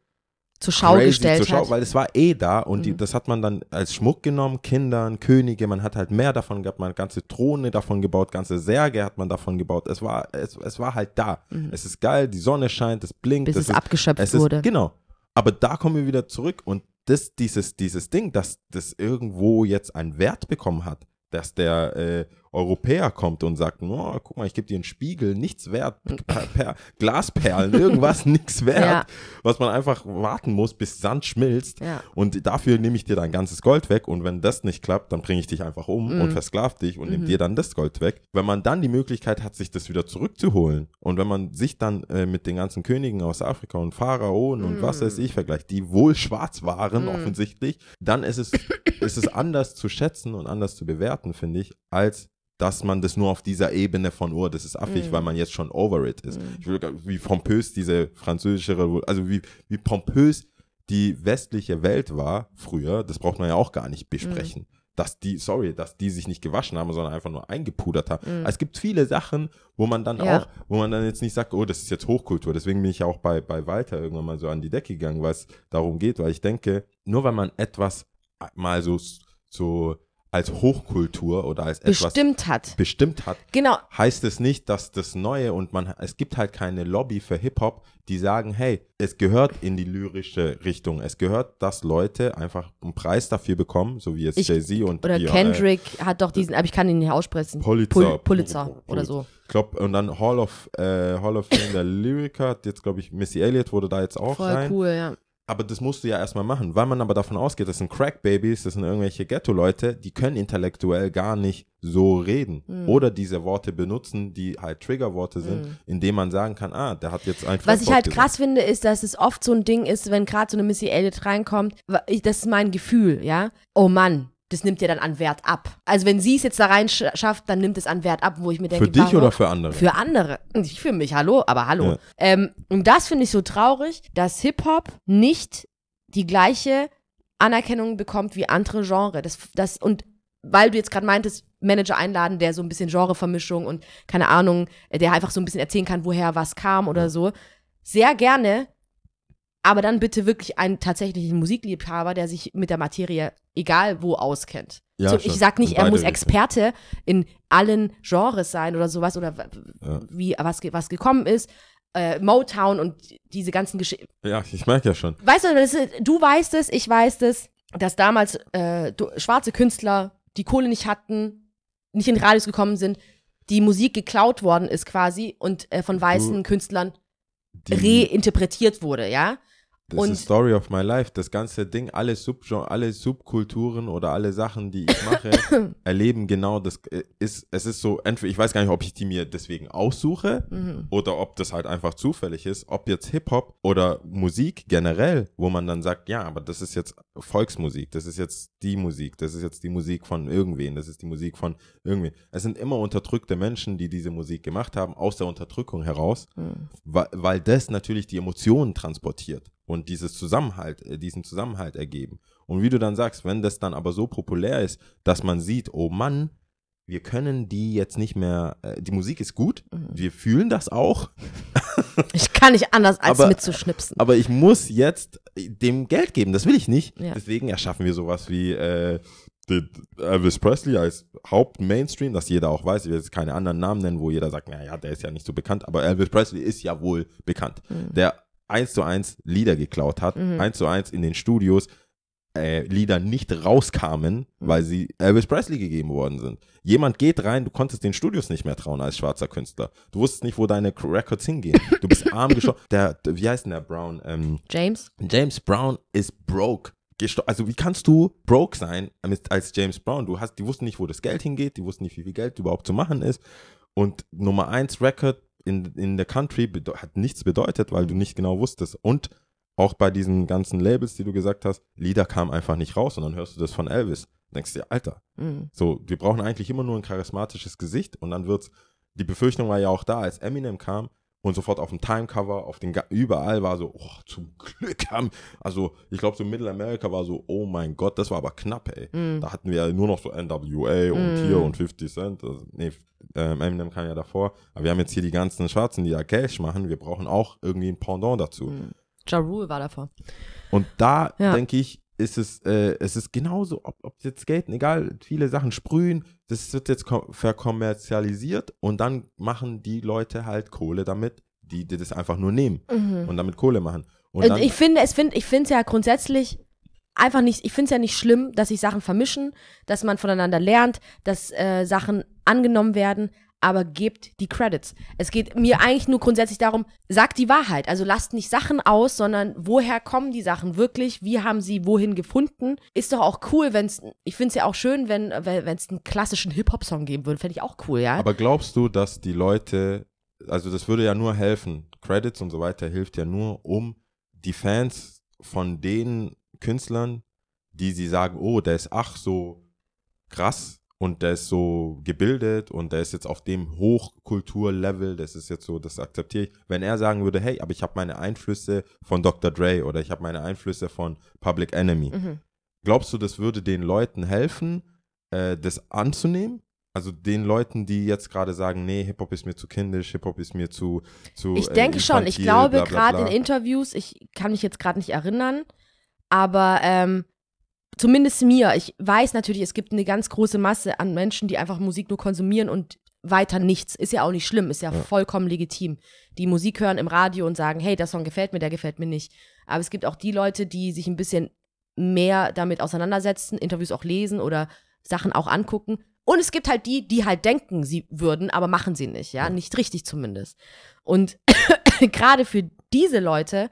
S2: zur Schau
S3: crazy
S2: gestellt
S3: zur Schau,
S2: hat.
S3: weil es war eh da und die,
S2: Mhm.
S3: das hat man dann als Schmuck genommen, Kindern, Könige, man hat halt mehr davon gehabt, man hat ganze Throne davon gebaut, ganze Särge hat man davon gebaut. Es war, es, es war halt da. Es ist geil, die Sonne scheint, es blinkt,
S2: Mhm. bis
S3: es
S2: es
S3: ist,
S2: abgeschöpft
S3: es ist
S2: wurde.
S3: genau. Aber da kommen wir wieder zurück und das, dieses, dieses Ding, dass das irgendwo jetzt einen Wert bekommen hat, dass der äh, Europäer kommt und sagt, oh, guck mal, ich gebe dir einen Spiegel, nichts wert, per, per, Glasperlen, irgendwas, nichts wert,
S2: Ja.
S3: was man einfach warten muss, bis Sand schmilzt.
S2: Ja.
S3: Und dafür nehme ich dir dein ganzes Gold weg und wenn das nicht klappt, dann bringe ich dich einfach um
S2: Mhm.
S3: und versklav dich und nehme dir dann das Gold weg. Wenn man dann die Möglichkeit hat, sich das wieder zurückzuholen und wenn man sich dann äh, mit den ganzen Königen aus Afrika und Pharaonen und was
S2: Mhm.
S3: weiß ich vergleicht, die wohl schwarz waren offensichtlich, dann ist es, ist es anders zu schätzen und anders zu bewerten, finde ich, als dass man das nur auf dieser Ebene von, oh, das ist affig,
S2: Mhm.
S3: weil man jetzt schon over it ist. Ich will, wie pompös diese französische Revolution, also wie, wie pompös die westliche Welt war früher, das braucht man ja auch gar nicht besprechen. Dass die, sorry, dass die sich nicht gewaschen haben, sondern einfach nur eingepudert haben. Es gibt viele Sachen, wo man dann
S2: Ja.
S3: auch, wo man dann jetzt nicht sagt, oh, das ist jetzt Hochkultur. Deswegen bin ich ja auch bei, bei Walter irgendwann mal so an die Decke gegangen, weil es darum geht, weil ich denke, nur wenn man etwas mal so, so als Hochkultur oder als etwas
S2: Bestimmt hat.
S3: bestimmt hat,
S2: Genau.
S3: heißt es nicht, dass das Neue und man, es gibt halt keine Lobby für Hip-Hop, die sagen, hey, es gehört in die lyrische Richtung. Es gehört, dass Leute einfach einen Preis dafür bekommen, so wie jetzt
S2: Ich-
S3: Jay-Z und
S2: Oder
S3: die, äh,
S2: Kendrick hat doch diesen, aber ich kann ihn nicht aussprechen.
S3: Pulitzer.
S2: Pul Pulitzer oder so.
S3: Ich glaube, und dann Hall of, äh, Hall of Fame der Lyriker, jetzt glaube ich, Missy Elliott wurde da jetzt auch
S2: Voll
S3: rein.
S2: cool, ja.
S3: Aber das musst du ja erstmal machen, weil man aber davon ausgeht, das sind Crack-Babys, das sind irgendwelche Ghetto-Leute, die können intellektuell gar nicht so reden.
S2: Hm.
S3: Oder diese Worte benutzen, die halt Triggerworte sind, indem man sagen kann, ah, der hat jetzt ein
S2: Was ich halt
S3: gesagt.
S2: krass finde, ist, dass es oft so ein Ding ist, wenn gerade so eine Missy Elliott reinkommt, das ist mein Gefühl, ja. Oh Mann, das nimmt dir dann an Wert ab. Also wenn sie es jetzt da rein sch- schafft, dann nimmt es an Wert ab, wo ich mir denke,
S3: Für dich
S2: warum?
S3: oder für andere?
S2: Für andere. Nicht für mich, hallo, aber hallo.
S3: Ja.
S2: Ähm, und das finde ich so traurig, dass Hip-Hop nicht die gleiche Anerkennung bekommt wie andere Genre. Das, das, und weil du jetzt gerade meintest, Manager einladen, der so ein bisschen Genrevermischung und keine Ahnung, der einfach so ein bisschen erzählen kann, woher was kam oder so. Sehr gerne. Aber dann bitte wirklich einen tatsächlichen Musikliebhaber, der sich mit der Materie egal wo auskennt.
S3: Ja,
S2: so, ich sag nicht, er muss. Experte in allen Genres sein oder sowas oder
S3: Ja.
S2: wie was, was gekommen ist. Äh, Motown und diese ganzen Geschichten.
S3: Ja, ich merke ja schon.
S2: Weißt du, ist, du weißt es, ich weiß es, dass damals äh, du, schwarze Künstler die Kohle nicht hatten, nicht in Radios gekommen sind, die Musik geklaut worden ist quasi und äh, von weißen Künstlern
S3: Die,
S2: reinterpretiert wurde, ja?
S3: Das
S2: und-
S3: ist Story of my life. Das ganze Ding, alle, Subgen alle Subkulturen oder alle Sachen, die ich mache, erleben genau das. äh, Ist, es ist so, entweder, ich weiß gar nicht, ob ich die mir deswegen aussuche
S2: Mhm.
S3: oder ob das halt einfach zufällig ist, ob jetzt Hip-Hop oder Musik generell, wo man dann sagt, ja, aber das ist jetzt Volksmusik, das ist jetzt die Musik, das ist jetzt die Musik von irgendwen, das ist die Musik von irgendwen. Es sind immer unterdrückte Menschen, die diese Musik gemacht haben, aus der Unterdrückung heraus,
S2: Mhm.
S3: weil, weil das natürlich die Emotionen transportiert und dieses Zusammenhalt, äh, diesen Zusammenhalt ergeben. Und wie du dann sagst, wenn das dann aber so populär ist, dass man sieht, oh Mann, wir können die jetzt nicht mehr, äh, die Musik ist gut,
S2: Mhm.
S3: wir fühlen das auch,
S2: Ich kann nicht anders als
S3: Aber-
S2: mitzuschnipsen.
S3: aber ich muss jetzt dem Geld geben, das will ich nicht.
S2: Ja.
S3: Deswegen erschaffen wir sowas wie äh, Elvis Presley als Haupt-Mainstream, dass jeder auch weiß, ich will jetzt keine anderen Namen nennen, wo jeder sagt, naja, der ist ja nicht so bekannt, aber Elvis Presley ist ja wohl bekannt.
S2: Mhm.
S3: Der eins zu eins Lieder geklaut hat,
S2: Mhm.
S3: eins zu eins in den Studios äh, Lieder nicht rauskamen,
S2: Mhm.
S3: weil sie Elvis Presley gegeben worden sind. Jemand geht rein, du konntest den Studios nicht mehr trauen als schwarzer Künstler. Du wusstest nicht, wo deine Records hingehen. Du bist arm geschossen. Der, der, wie heißt denn der Brown? Ähm,
S2: James?
S3: James Brown ist broke. Also wie kannst du broke sein als James Brown? Du hast, die wussten nicht, wo das Geld hingeht, die wussten nicht, wie viel Geld überhaupt zu machen ist. Und Nummer 1 Record in, in der Country hat nichts bedeutet, weil du nicht genau wusstest. Und auch bei diesen ganzen Labels, die du gesagt hast, Lieder kamen einfach nicht raus und dann hörst du das von Elvis. Denkst dir, Alter,
S2: Mhm.
S3: so, wir brauchen eigentlich immer nur ein charismatisches Gesicht und dann wird's, die Befürchtung war ja auch da, als Eminem kam und sofort auf dem Timecover, auf den, Ga- überall war so, oh, zum Glück haben, also ich glaube so Mittelamerika war so, oh mein Gott, das war aber knapp, ey.
S2: Mhm.
S3: Da hatten wir ja nur noch so NWA und
S2: Mm.
S3: hier und 50 Cent, also, nee, ähm, Eminem kam ja davor, aber wir haben jetzt hier die ganzen Schwarzen, die ja Cash machen, wir brauchen auch irgendwie ein Pendant dazu.
S2: Mhm. Ja Rule war davor.
S3: Und da
S2: Ja.
S3: denke ich, ist es, äh, es ist genauso, ob, ob jetzt Skaten, egal, viele Sachen sprühen, das wird jetzt kom- verkommerzialisiert und dann machen die Leute halt Kohle damit, die, die das einfach nur nehmen und damit Kohle machen. Und
S2: Also
S3: dann,
S2: ich finde es find, ich finde es ja grundsätzlich einfach nicht, ich finde es ja nicht schlimm, dass sich Sachen vermischen, dass man voneinander lernt, dass äh, Sachen angenommen werden, aber gebt die Credits. Es geht mir eigentlich nur grundsätzlich darum, sagt die Wahrheit. Also lasst nicht Sachen aus, sondern woher kommen die Sachen wirklich? Wie haben sie wohin gefunden? Ist doch auch cool, wenn es, ich finde es ja auch schön, wenn es einen klassischen Hip-Hop-Song geben würde. Fände ich auch cool, ja?
S3: aber glaubst du, dass die Leute, also das würde ja nur helfen, Credits und so weiter hilft ja nur, um die Fans von den Künstlern, die sie sagen, oh, der ist ach so krass und der ist so gebildet und der ist jetzt auf dem Hochkulturlevel, das ist jetzt so, das akzeptiere ich. Wenn er sagen würde, hey, aber ich habe meine Einflüsse von Dr. Dre oder ich habe meine Einflüsse von Public Enemy.
S2: Mhm.
S3: Glaubst du, das würde den Leuten helfen, äh, das anzunehmen? Also den Leuten, die jetzt gerade sagen, nee, Hip-Hop ist mir zu kindisch, Hip-Hop ist mir zu, zu
S2: Ich
S3: äh,
S2: denke schon. Ich glaube, gerade in Interviews, ich kann mich jetzt gerade nicht erinnern, aber ähm, zumindest mir, ich weiß natürlich, es gibt eine ganz große Masse an Menschen, die einfach Musik nur konsumieren und weiter nichts. Ist ja auch nicht schlimm, ist ja,
S3: Ja.
S2: vollkommen legitim. Die Musik hören im Radio und sagen, hey, der Song gefällt mir, der gefällt mir nicht. Aber es gibt auch die Leute, die sich ein bisschen mehr damit auseinandersetzen, Interviews auch lesen oder Sachen auch angucken. Und es gibt halt die, die halt denken, sie würden, aber machen sie nicht, ja,
S3: Ja.
S2: nicht richtig zumindest. Und gerade für diese Leute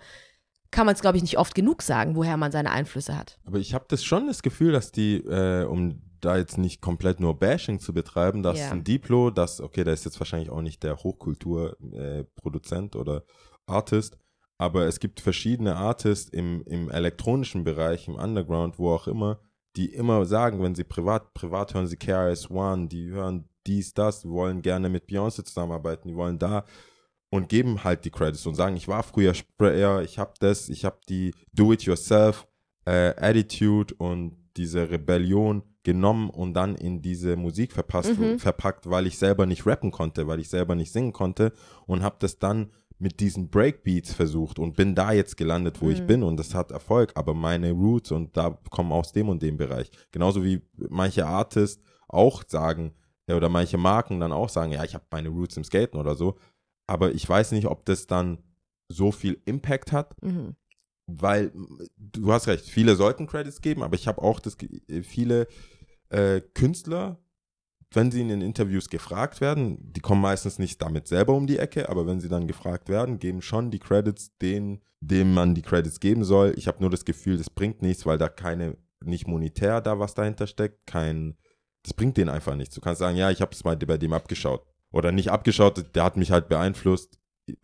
S2: kann man es, glaube ich, nicht oft genug sagen, woher man seine Einflüsse hat.
S3: Aber ich habe das schon das Gefühl, dass die, äh, um da jetzt nicht komplett nur Bashing zu betreiben, dass
S2: Ja.
S3: ein Diplo, das, okay, der ist jetzt wahrscheinlich auch nicht der Hochkulturproduzent äh, oder Artist, aber es gibt verschiedene Artists im, im elektronischen Bereich, im Underground, wo auch immer, die immer sagen, wenn sie privat, privat hören sie KRS-One, die hören dies, das, die wollen gerne mit Beyoncé zusammenarbeiten, die wollen da und geben halt die Credits und sagen, ich war früher Sprayer, ich habe das, ich habe die Do-it-yourself äh, Attitude und diese Rebellion genommen und dann in diese Musik verpasst,
S2: Mhm.
S3: verpackt, weil ich selber nicht rappen konnte, weil ich selber nicht singen konnte und habe das dann mit diesen Breakbeats versucht und bin da jetzt gelandet, wo ich
S2: Mhm.
S3: bin und das hat Erfolg, aber meine Roots und da kommen aus dem und dem Bereich. Genauso wie manche Artists auch sagen, ja, oder manche Marken dann auch sagen, ja, ich habe meine Roots im Skaten oder so, aber ich weiß nicht, ob das dann so viel Impact hat,
S2: Mhm.
S3: weil du hast recht, viele sollten Credits geben, aber ich habe auch das, äh, viele äh, Künstler, wenn sie in den Interviews gefragt werden, die kommen meistens nicht damit selber um die Ecke, aber wenn sie dann gefragt werden, geben schon die Credits denen, dem man die Credits geben soll. Ich habe nur das Gefühl, das bringt nichts, weil da keine, nicht monetär da was dahinter steckt, kein, das bringt denen einfach nichts. Du kannst sagen, ja, ich habe es mal bei dem abgeschaut. Oder nicht abgeschaut, der hat mich halt beeinflusst.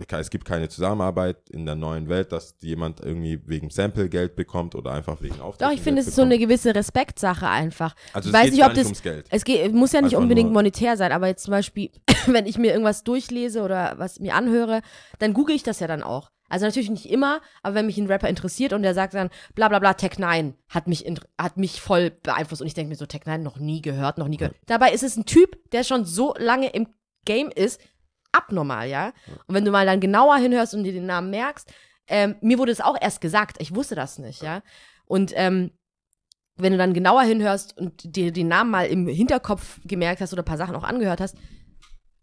S3: Es gibt keine Zusammenarbeit in der neuen Welt, dass jemand irgendwie wegen Sample Geld bekommt oder einfach wegen Auftritt.
S2: Doch, ich finde, es ist so eine gewisse Respektsache einfach.
S3: Also
S2: ich
S3: es
S2: weiß nicht, ob
S3: nicht
S2: das-
S3: ums Geld.
S2: Es geht, muss ja nicht
S3: Einfach
S2: unbedingt
S3: nur-
S2: monetär sein, aber jetzt zum Beispiel, wenn ich mir irgendwas durchlese oder was mir anhöre, dann google ich das ja dann auch. Also natürlich nicht immer, aber wenn mich ein Rapper interessiert und der sagt dann, bla bla bla, Tech 9 hat mich, hat mich voll beeinflusst und ich denke mir so, Tech 9 noch nie gehört, noch nie gehört. Dabei ist es ein Typ, der schon so lange im Game ist, abnormal, ja. Und wenn du mal dann genauer hinhörst und dir den Namen merkst, ähm, mir wurde es auch erst gesagt, ich wusste das nicht, ja. Und ähm, wenn du dann genauer hinhörst und dir den Namen mal im Hinterkopf gemerkt hast oder ein paar Sachen auch angehört hast,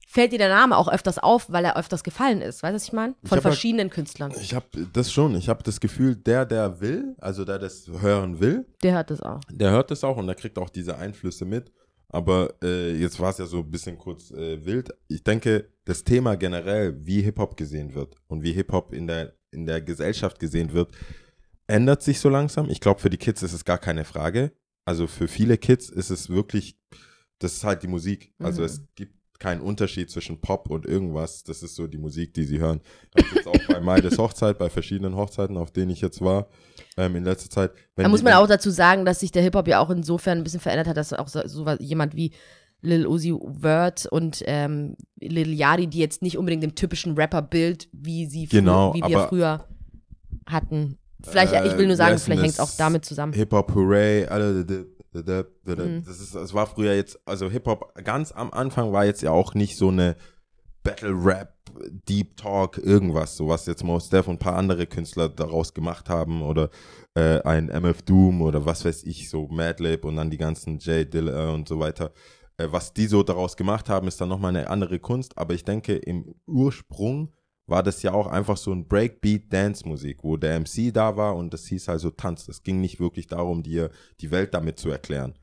S2: fällt dir der Name auch öfters auf, weil er öfters gefallen ist. Weißt du, was ich meine?
S3: Ich
S2: Von
S3: halt-
S2: verschiedenen Künstlern.
S3: Ich habe das schon. Ich habe das Gefühl, der, der will, also der das hören will,
S2: Der hört das auch.
S3: der hört das auch und der kriegt auch diese Einflüsse mit. Aber äh, jetzt war es ja so ein bisschen kurz äh, wild. Ich denke, das Thema generell, wie Hip-Hop gesehen wird und wie Hip-Hop in der, in der Gesellschaft gesehen wird, ändert sich so langsam. Ich glaube, für die Kids ist es gar keine Frage. Also für viele Kids ist es wirklich, das ist halt die Musik. Also
S2: Mhm.
S3: es gibt keinen Unterschied zwischen Pop und irgendwas. Das ist so die Musik, die sie hören. Ich hab jetzt auch bei Maides Hochzeit, bei verschiedenen Hochzeiten, auf denen ich jetzt war, ähm, in letzter Zeit.
S2: Da muss man auch dazu sagen, dass sich der Hip-Hop ja auch insofern ein bisschen verändert hat, dass auch so, so jemand wie Lil Uzi Vert und ähm, Lil Yachty, die jetzt nicht unbedingt dem typischen Rapper-Bild, wie sie
S3: Genau,
S2: wie wir früher hatten. Vielleicht,
S3: Äh,
S2: ich will nur sagen,
S3: denn
S2: vielleicht hängt es
S3: das?
S2: auch damit zusammen.
S3: Hip-Hop, Hooray, alle. Das ist, es war früher jetzt, also Hip-Hop ganz am Anfang war jetzt ja auch nicht so eine Battle-Rap, Deep Talk, irgendwas, so was jetzt Mos Def und ein paar andere Künstler daraus gemacht haben oder äh, ein MF Doom oder was weiß ich, so Madlib und dann die ganzen Jay Dilla und so weiter. Äh, was die so daraus gemacht haben, ist dann nochmal eine andere Kunst, aber ich denke, im Ursprung war das ja auch einfach so ein Breakbeat-Dance-Musik, wo der MC da war und das hieß also Tanz. Es ging nicht wirklich darum, dir die Welt damit zu erklären.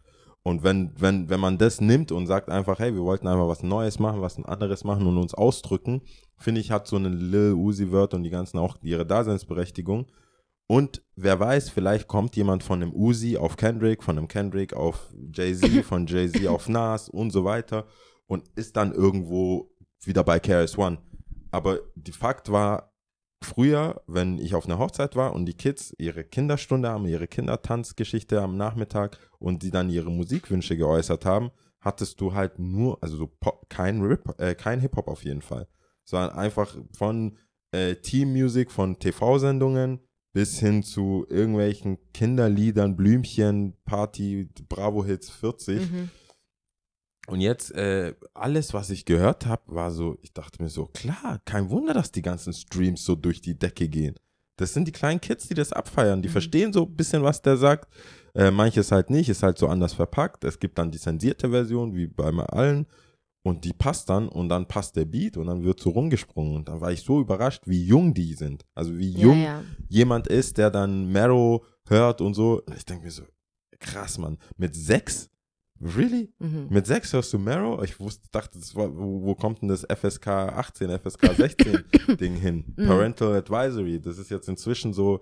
S3: Und wenn, wenn, wenn man das nimmt und sagt einfach, hey, wir wollten einfach was Neues machen, was ein anderes machen und uns ausdrücken, finde ich, hat so eine Lil Uzi Word und die ganzen auch ihre Daseinsberechtigung. Und wer weiß, vielleicht kommt jemand von einem Uzi auf Kendrick, von einem Kendrick auf Jay-Z, von Jay-Z auf Nas und so weiter und ist dann irgendwo wieder bei KRS One. Aber die Fakt war, früher, wenn ich auf einer Hochzeit war und die Kids ihre Kinderstunde haben, ihre Kindertanzgeschichte am Nachmittag und die dann ihre Musikwünsche geäußert haben, hattest du halt nur, also so Pop, kein, äh, kein Hip-Hop auf jeden Fall, sondern einfach von äh, Team-Music, von TV-Sendungen bis hin zu irgendwelchen Kinderliedern, Blümchen, Party, Bravo-Hits 40.
S2: Mhm.
S3: Und jetzt, äh, alles, was ich gehört habe, war so, ich dachte mir so, klar, kein Wunder, dass die ganzen Streams so durch die Decke gehen. Das sind die kleinen Kids, die das abfeiern. Die
S2: Mhm.
S3: verstehen so ein bisschen, was der sagt. Äh, manches halt nicht, ist halt so anders verpackt. Es gibt dann die zensierte Version, wie bei allen. Und die passt dann und dann passt der Beat und dann wird so rumgesprungen. Und da war ich so überrascht, wie jung die sind. Also wie
S2: Ja,
S3: jung
S2: ja.
S3: jemand ist, der dann Marrow hört und so. Ich denke mir so, krass, Mann. Mit sechs? Really?
S2: Mhm.
S3: Mit sechs hörst du Marrow? Ich wusste, dachte, war, wo, wo kommt denn das FSK 18, FSK 16 Ding hin?
S2: Mhm.
S3: Parental Advisory. Das ist jetzt inzwischen so,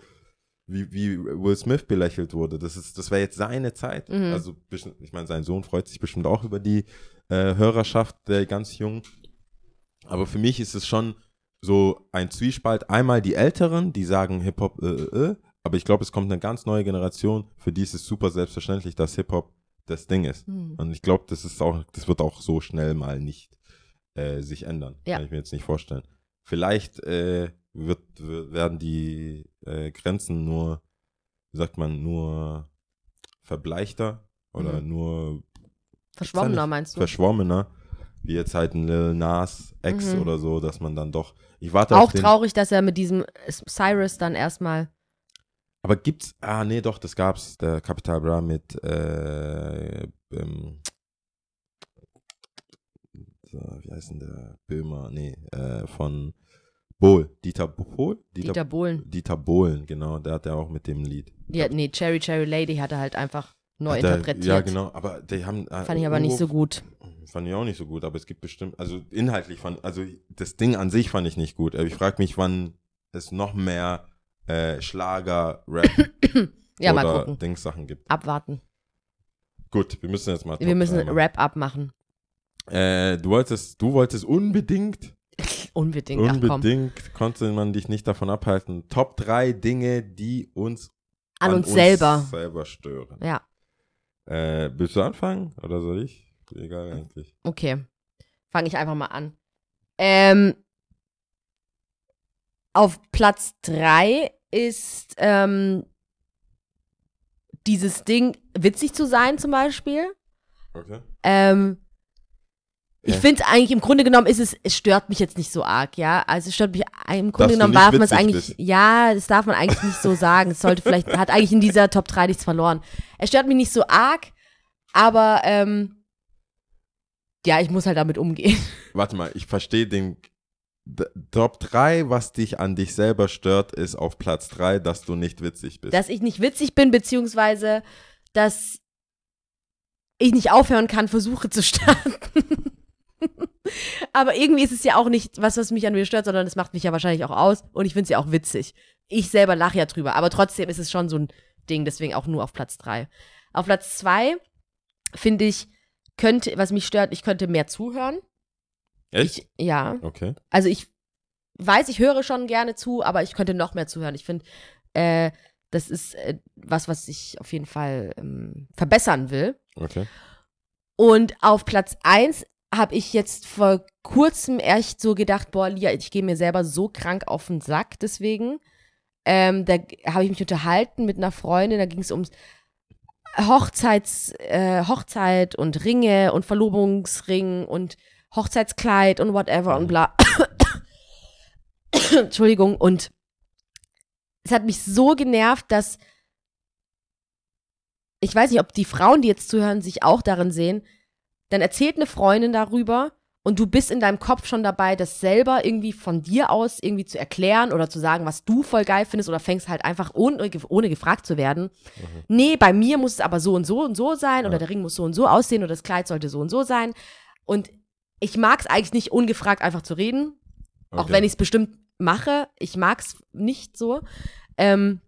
S3: wie, wie Will Smith belächelt wurde. Das ist, das wäre jetzt seine Zeit.
S2: Mhm.
S3: Also, ich meine, sein Sohn freut sich bestimmt auch über die äh, Hörerschaft der ganz Jungen. Aber für mich ist es schon so ein Zwiespalt. Einmal die Älteren, die sagen Hip-Hop, äh, äh, äh. Aber ich glaube, es kommt eine ganz neue Generation, für die ist es super selbstverständlich, dass Hip-Hop das Ding ist.
S2: Mhm.
S3: Und ich glaube, das ist auch, das wird auch so schnell mal nicht äh, sich ändern.
S2: Ja.
S3: Kann ich mir jetzt nicht vorstellen. Vielleicht äh, wird, werden die äh, Grenzen nur, wie sagt man, nur verbleichter oder
S2: Mhm.
S3: nur
S2: Verschwommener meinst du?
S3: verschwommener. wie jetzt halt ein Lil Nas Ex oder so, dass man dann doch. Ich warte
S2: Mhm. Auch traurig, dass er mit diesem Cyrus dann erstmal.
S3: Aber gibt's. Ah, nee, doch, das gab's. Der Capital Bra mit. Äh, ähm, wie heißt denn der? Böhmer? Nee, äh, von Bohl. Dieter Bohl?
S2: Dieter Bohlen.
S3: Dieter Bohlen, genau. Der hat ja auch mit dem Lied.
S2: Ja, nee, Cherry Cherry Lady hat er halt einfach neu
S3: Hat er-
S2: interpretiert.
S3: Ja, genau. Aber die haben. äh,
S2: Fand ich aber nicht so gut.
S3: Fand ich auch nicht so gut, aber es gibt bestimmt, also inhaltlich fand, also das Ding an sich fand ich nicht gut. Aber ich frage mich, wann es noch mehr äh, Schlager, Rap
S2: Ja, mal
S3: oder
S2: gucken.
S3: Dingssachen gibt.
S2: Abwarten.
S3: Gut, wir müssen jetzt mal.
S2: Wir müssen
S3: drei machen.
S2: Wrap-up machen.
S3: Äh, du wolltest, du wolltest unbedingt,
S2: Unbedingt. Ach
S3: unbedingt konnte man dich nicht davon abhalten. Top drei Dinge, die uns
S2: An, uns selber.
S3: selber stören.
S2: Ja,
S3: Äh, willst du anfangen oder soll ich? Egal eigentlich.
S2: okay. Fange ich einfach mal an. Ähm, auf Platz 3 ist ähm, dieses Ding, witzig zu sein zum Beispiel.
S3: Okay.
S2: Ähm, ich
S3: Ja.
S2: finde eigentlich im Grunde genommen ist es, es stört mich jetzt nicht so arg, ja. Also es stört mich im Grunde
S3: Dass
S2: genommen darf man es eigentlich,
S3: bist.
S2: ja, das darf man eigentlich nicht so sagen. Es sollte vielleicht, hat eigentlich in dieser Top 3 nichts verloren. Es stört mich nicht so arg, aber ähm, ja, ich muss halt damit umgehen.
S3: Warte mal, ich verstehe den Top 3, was dich an dich selber stört, ist auf Platz 3, dass du nicht witzig bist.
S2: Dass ich nicht witzig bin, beziehungsweise dass ich nicht aufhören kann, Versuche zu starten. Aber irgendwie ist es ja auch nicht was, was mich an mir stört, sondern es macht mich ja wahrscheinlich auch aus und ich finde es ja auch witzig. Ich selber lache ja drüber, aber trotzdem ist es schon so ein Ding, deswegen auch nur auf Platz 3. Auf Platz 2 finde ich, könnte, was mich stört, ich könnte mehr zuhören.
S3: Echt?
S2: Ich, ja.
S3: okay.
S2: Also ich weiß, ich höre schon gerne zu, aber ich könnte noch mehr zuhören. Ich finde, äh, das ist äh, was, was ich auf jeden Fall ähm, verbessern will.
S3: Okay.
S2: Und auf Platz 1 habe ich jetzt vor kurzem echt so gedacht, boah, Lia, ich gehe mir selber so krank auf den Sack deswegen. Ähm, da habe ich mich unterhalten mit einer Freundin, da ging es ums Hochzeits, äh, Hochzeit und Ringe und Verlobungsring und Hochzeitskleid und whatever und bla. Entschuldigung. Und es hat mich so genervt, dass ich weiß nicht, ob die Frauen, die jetzt zuhören, sich auch darin sehen. Dann erzählt eine Freundin darüber und du bist in deinem Kopf schon dabei, das selber irgendwie von dir aus irgendwie zu erklären oder zu sagen, was du voll geil findest oder fängst halt einfach ohne, ohne gefragt zu werden. Nee, bei mir muss es aber so und so und so sein oder
S3: Ja.
S2: der Ring muss so und so aussehen oder das Kleid sollte so und so sein. Und ich mag es eigentlich nicht, ungefragt einfach zu reden, auch
S3: okay.
S2: wenn ich es bestimmt mache. Ich mag es nicht so. Ähm,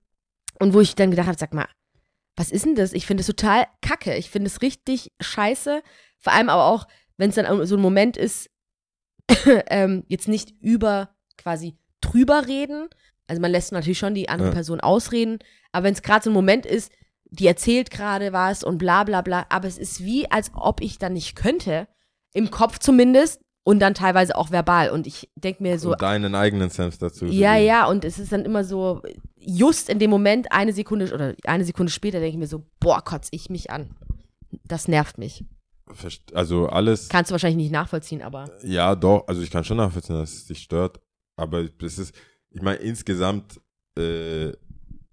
S2: und wo ich dann gedacht habe, sag mal, was ist denn das? Ich finde es total kacke. Ich finde es richtig scheiße. Vor allem aber auch, wenn es dann so ein Moment ist, ähm, jetzt nicht über quasi drüber reden. Also man lässt natürlich schon die andere
S3: Ja.
S2: Person ausreden. Aber wenn es gerade so ein Moment ist, die erzählt gerade was und bla bla bla. Aber es ist wie, als ob ich dann nicht könnte. Im Kopf zumindest. Und dann teilweise auch verbal. Und ich denke mir so,
S3: Und deinen eigenen Sense dazu.
S2: ja, ja, und es ist dann immer so, just in dem Moment, eine Sekunde oder eine Sekunde später, denke ich mir so, boah, kotz ich mich an. Das nervt mich.
S3: Also alles.
S2: Kannst du wahrscheinlich nicht nachvollziehen, aber
S3: Ja, doch. Also ich kann schon nachvollziehen, dass es dich stört. Aber es ist, ich meine, insgesamt, äh,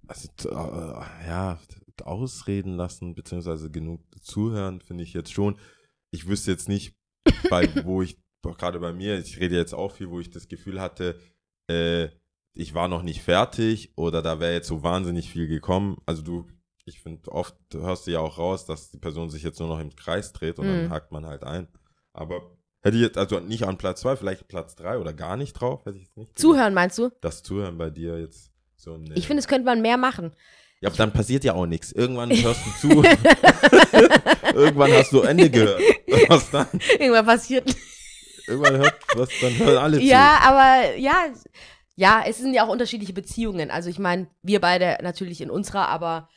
S3: also, äh, ja, ausreden lassen, beziehungsweise genug zuhören, finde ich jetzt schon. Ich wüsste jetzt nicht, bei, wo ich, gerade bei mir, ich rede jetzt auch viel, wo ich das Gefühl hatte, äh, ich war noch nicht fertig oder da wäre jetzt so wahnsinnig viel gekommen. Also du, ich finde, oft hörst du ja auch raus, dass die Person sich jetzt nur noch im Kreis dreht und dann
S2: Mhm.
S3: hakt man halt ein. Aber hätte ich jetzt, also nicht an Platz zwei, vielleicht Platz drei oder gar nicht drauf, hätte ich jetzt nicht.
S2: zuhören meinst du?
S3: Das Zuhören bei dir jetzt so nee.
S2: Ich finde, es könnte man mehr machen.
S3: Ja, aber dann passiert ja auch nichts. Irgendwann hörst du zu. Irgendwann hast du Ende gehört. Was dann?
S2: Irgendwann passiert.
S3: Irgendwann hört was, dann hören alle zu.
S2: Ja, aber ja, ja, es sind ja auch unterschiedliche Beziehungen. Also ich meine, wir beide natürlich in unserer, aber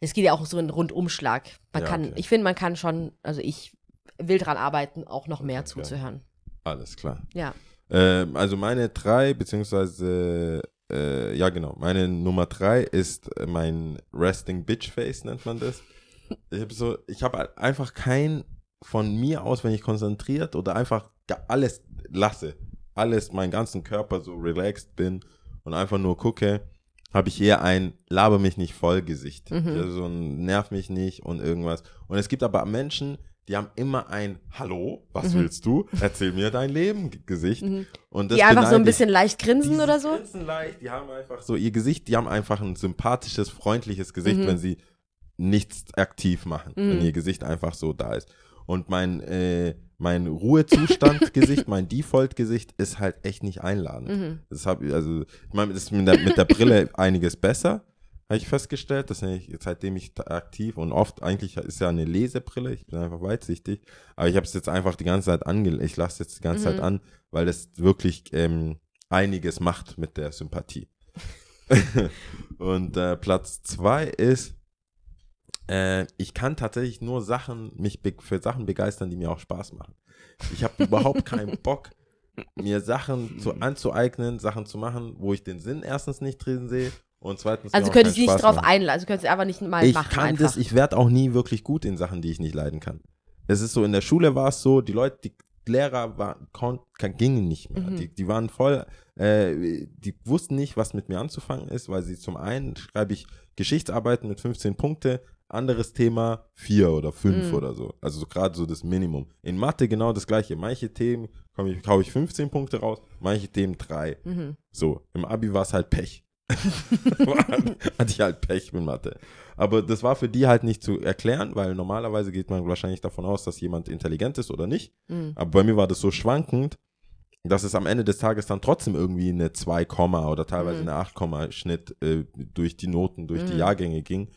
S2: es geht ja auch so in Rundumschlag. Man
S3: Ja,
S2: kann,
S3: okay.
S2: ich finde, man kann schon, also ich will dran arbeiten, auch noch mehr
S3: Okay,
S2: zuzuhören.
S3: Alles klar.
S2: Ja.
S3: Ähm, also meine drei, beziehungsweise, äh, ja genau, meine Nummer drei ist mein Resting Bitch Face, nennt man das. Ich habe so, ich habe einfach kein, von mir aus, wenn ich konzentriert oder einfach alles lasse, alles, meinen ganzen Körper so relaxed bin und einfach nur gucke, habe ich eher ein Laber mich nicht voll Gesicht.
S2: Mhm.
S3: Also so ein Nerv mich nicht und irgendwas. Und es gibt aber Menschen, die haben immer ein Hallo, was willst du? Erzähl mir dein Leben Gesicht. Und das
S2: Mhm. Die einfach so ein bisschen leicht grinsen oder so.
S3: grinsen leicht, die haben einfach so ihr Gesicht, die haben einfach ein sympathisches, freundliches Gesicht,
S2: Mhm.
S3: wenn sie nichts aktiv machen, wenn ihr Gesicht einfach so da ist. Und mein, äh, mein Ruhezustand-Gesicht, mein Default-Gesicht ist halt echt nicht einladend.
S2: Mhm.
S3: Das hab, ich- also, ich meine, das ist mit der, mit der Brille einiges besser, habe ich festgestellt. Das ich, seitdem ich aktiv und oft eigentlich ist ja eine Lesebrille, ich bin einfach weitsichtig, aber ich habe es jetzt einfach die ganze Zeit ange, ich lasse jetzt die ganze Zeit an, weil das wirklich ähm, einiges macht mit der Sympathie. und äh, Platz zwei ist, äh, ich kann tatsächlich nur Sachen, mich für Sachen begeistern, die mir auch Spaß machen. Ich habe überhaupt keinen Bock, mir Sachen zu, anzueignen, Sachen zu machen, wo ich den Sinn erstens nicht drin sehe und zweitens
S2: Also
S3: keinen
S2: dich nicht
S3: Spaß
S2: drauf
S3: machen.
S2: einlassen, also könntest du einfach nicht mal
S3: Ich
S2: machen
S3: kann
S2: einfach.
S3: das, ich werde auch nie wirklich gut in Sachen, die ich nicht leiden kann. Es ist so, in der Schule war es so, die Leute, die Lehrer war, kon, kann, gingen nicht mehr.
S2: Mhm.
S3: Die, die waren voll, äh, die wussten nicht, was mit mir anzufangen ist, weil sie zum einen schreibe ich Geschichtsarbeiten mit 15 Punkte, anderes Thema vier oder fünf
S2: Mhm.
S3: oder so. Also so gerade so das Minimum. In Mathe genau das gleiche. Manche Themen komm ich, hau ich 15 Punkte raus, manche Themen drei.
S2: Mhm.
S3: So, im Abi war es halt Pech. Hatte ich halt Pech mit Mathe. Aber das war für die halt nicht zu erklären, weil normalerweise geht man wahrscheinlich davon aus, dass jemand intelligent ist oder nicht.
S2: Mhm.
S3: Aber bei mir war das so schwankend, dass es am Ende des Tages dann trotzdem irgendwie eine 2, oder teilweise
S2: Mhm.
S3: eine 8, Schnitt äh, durch die Noten, durch die
S2: Mhm.
S3: Jahrgänge ging.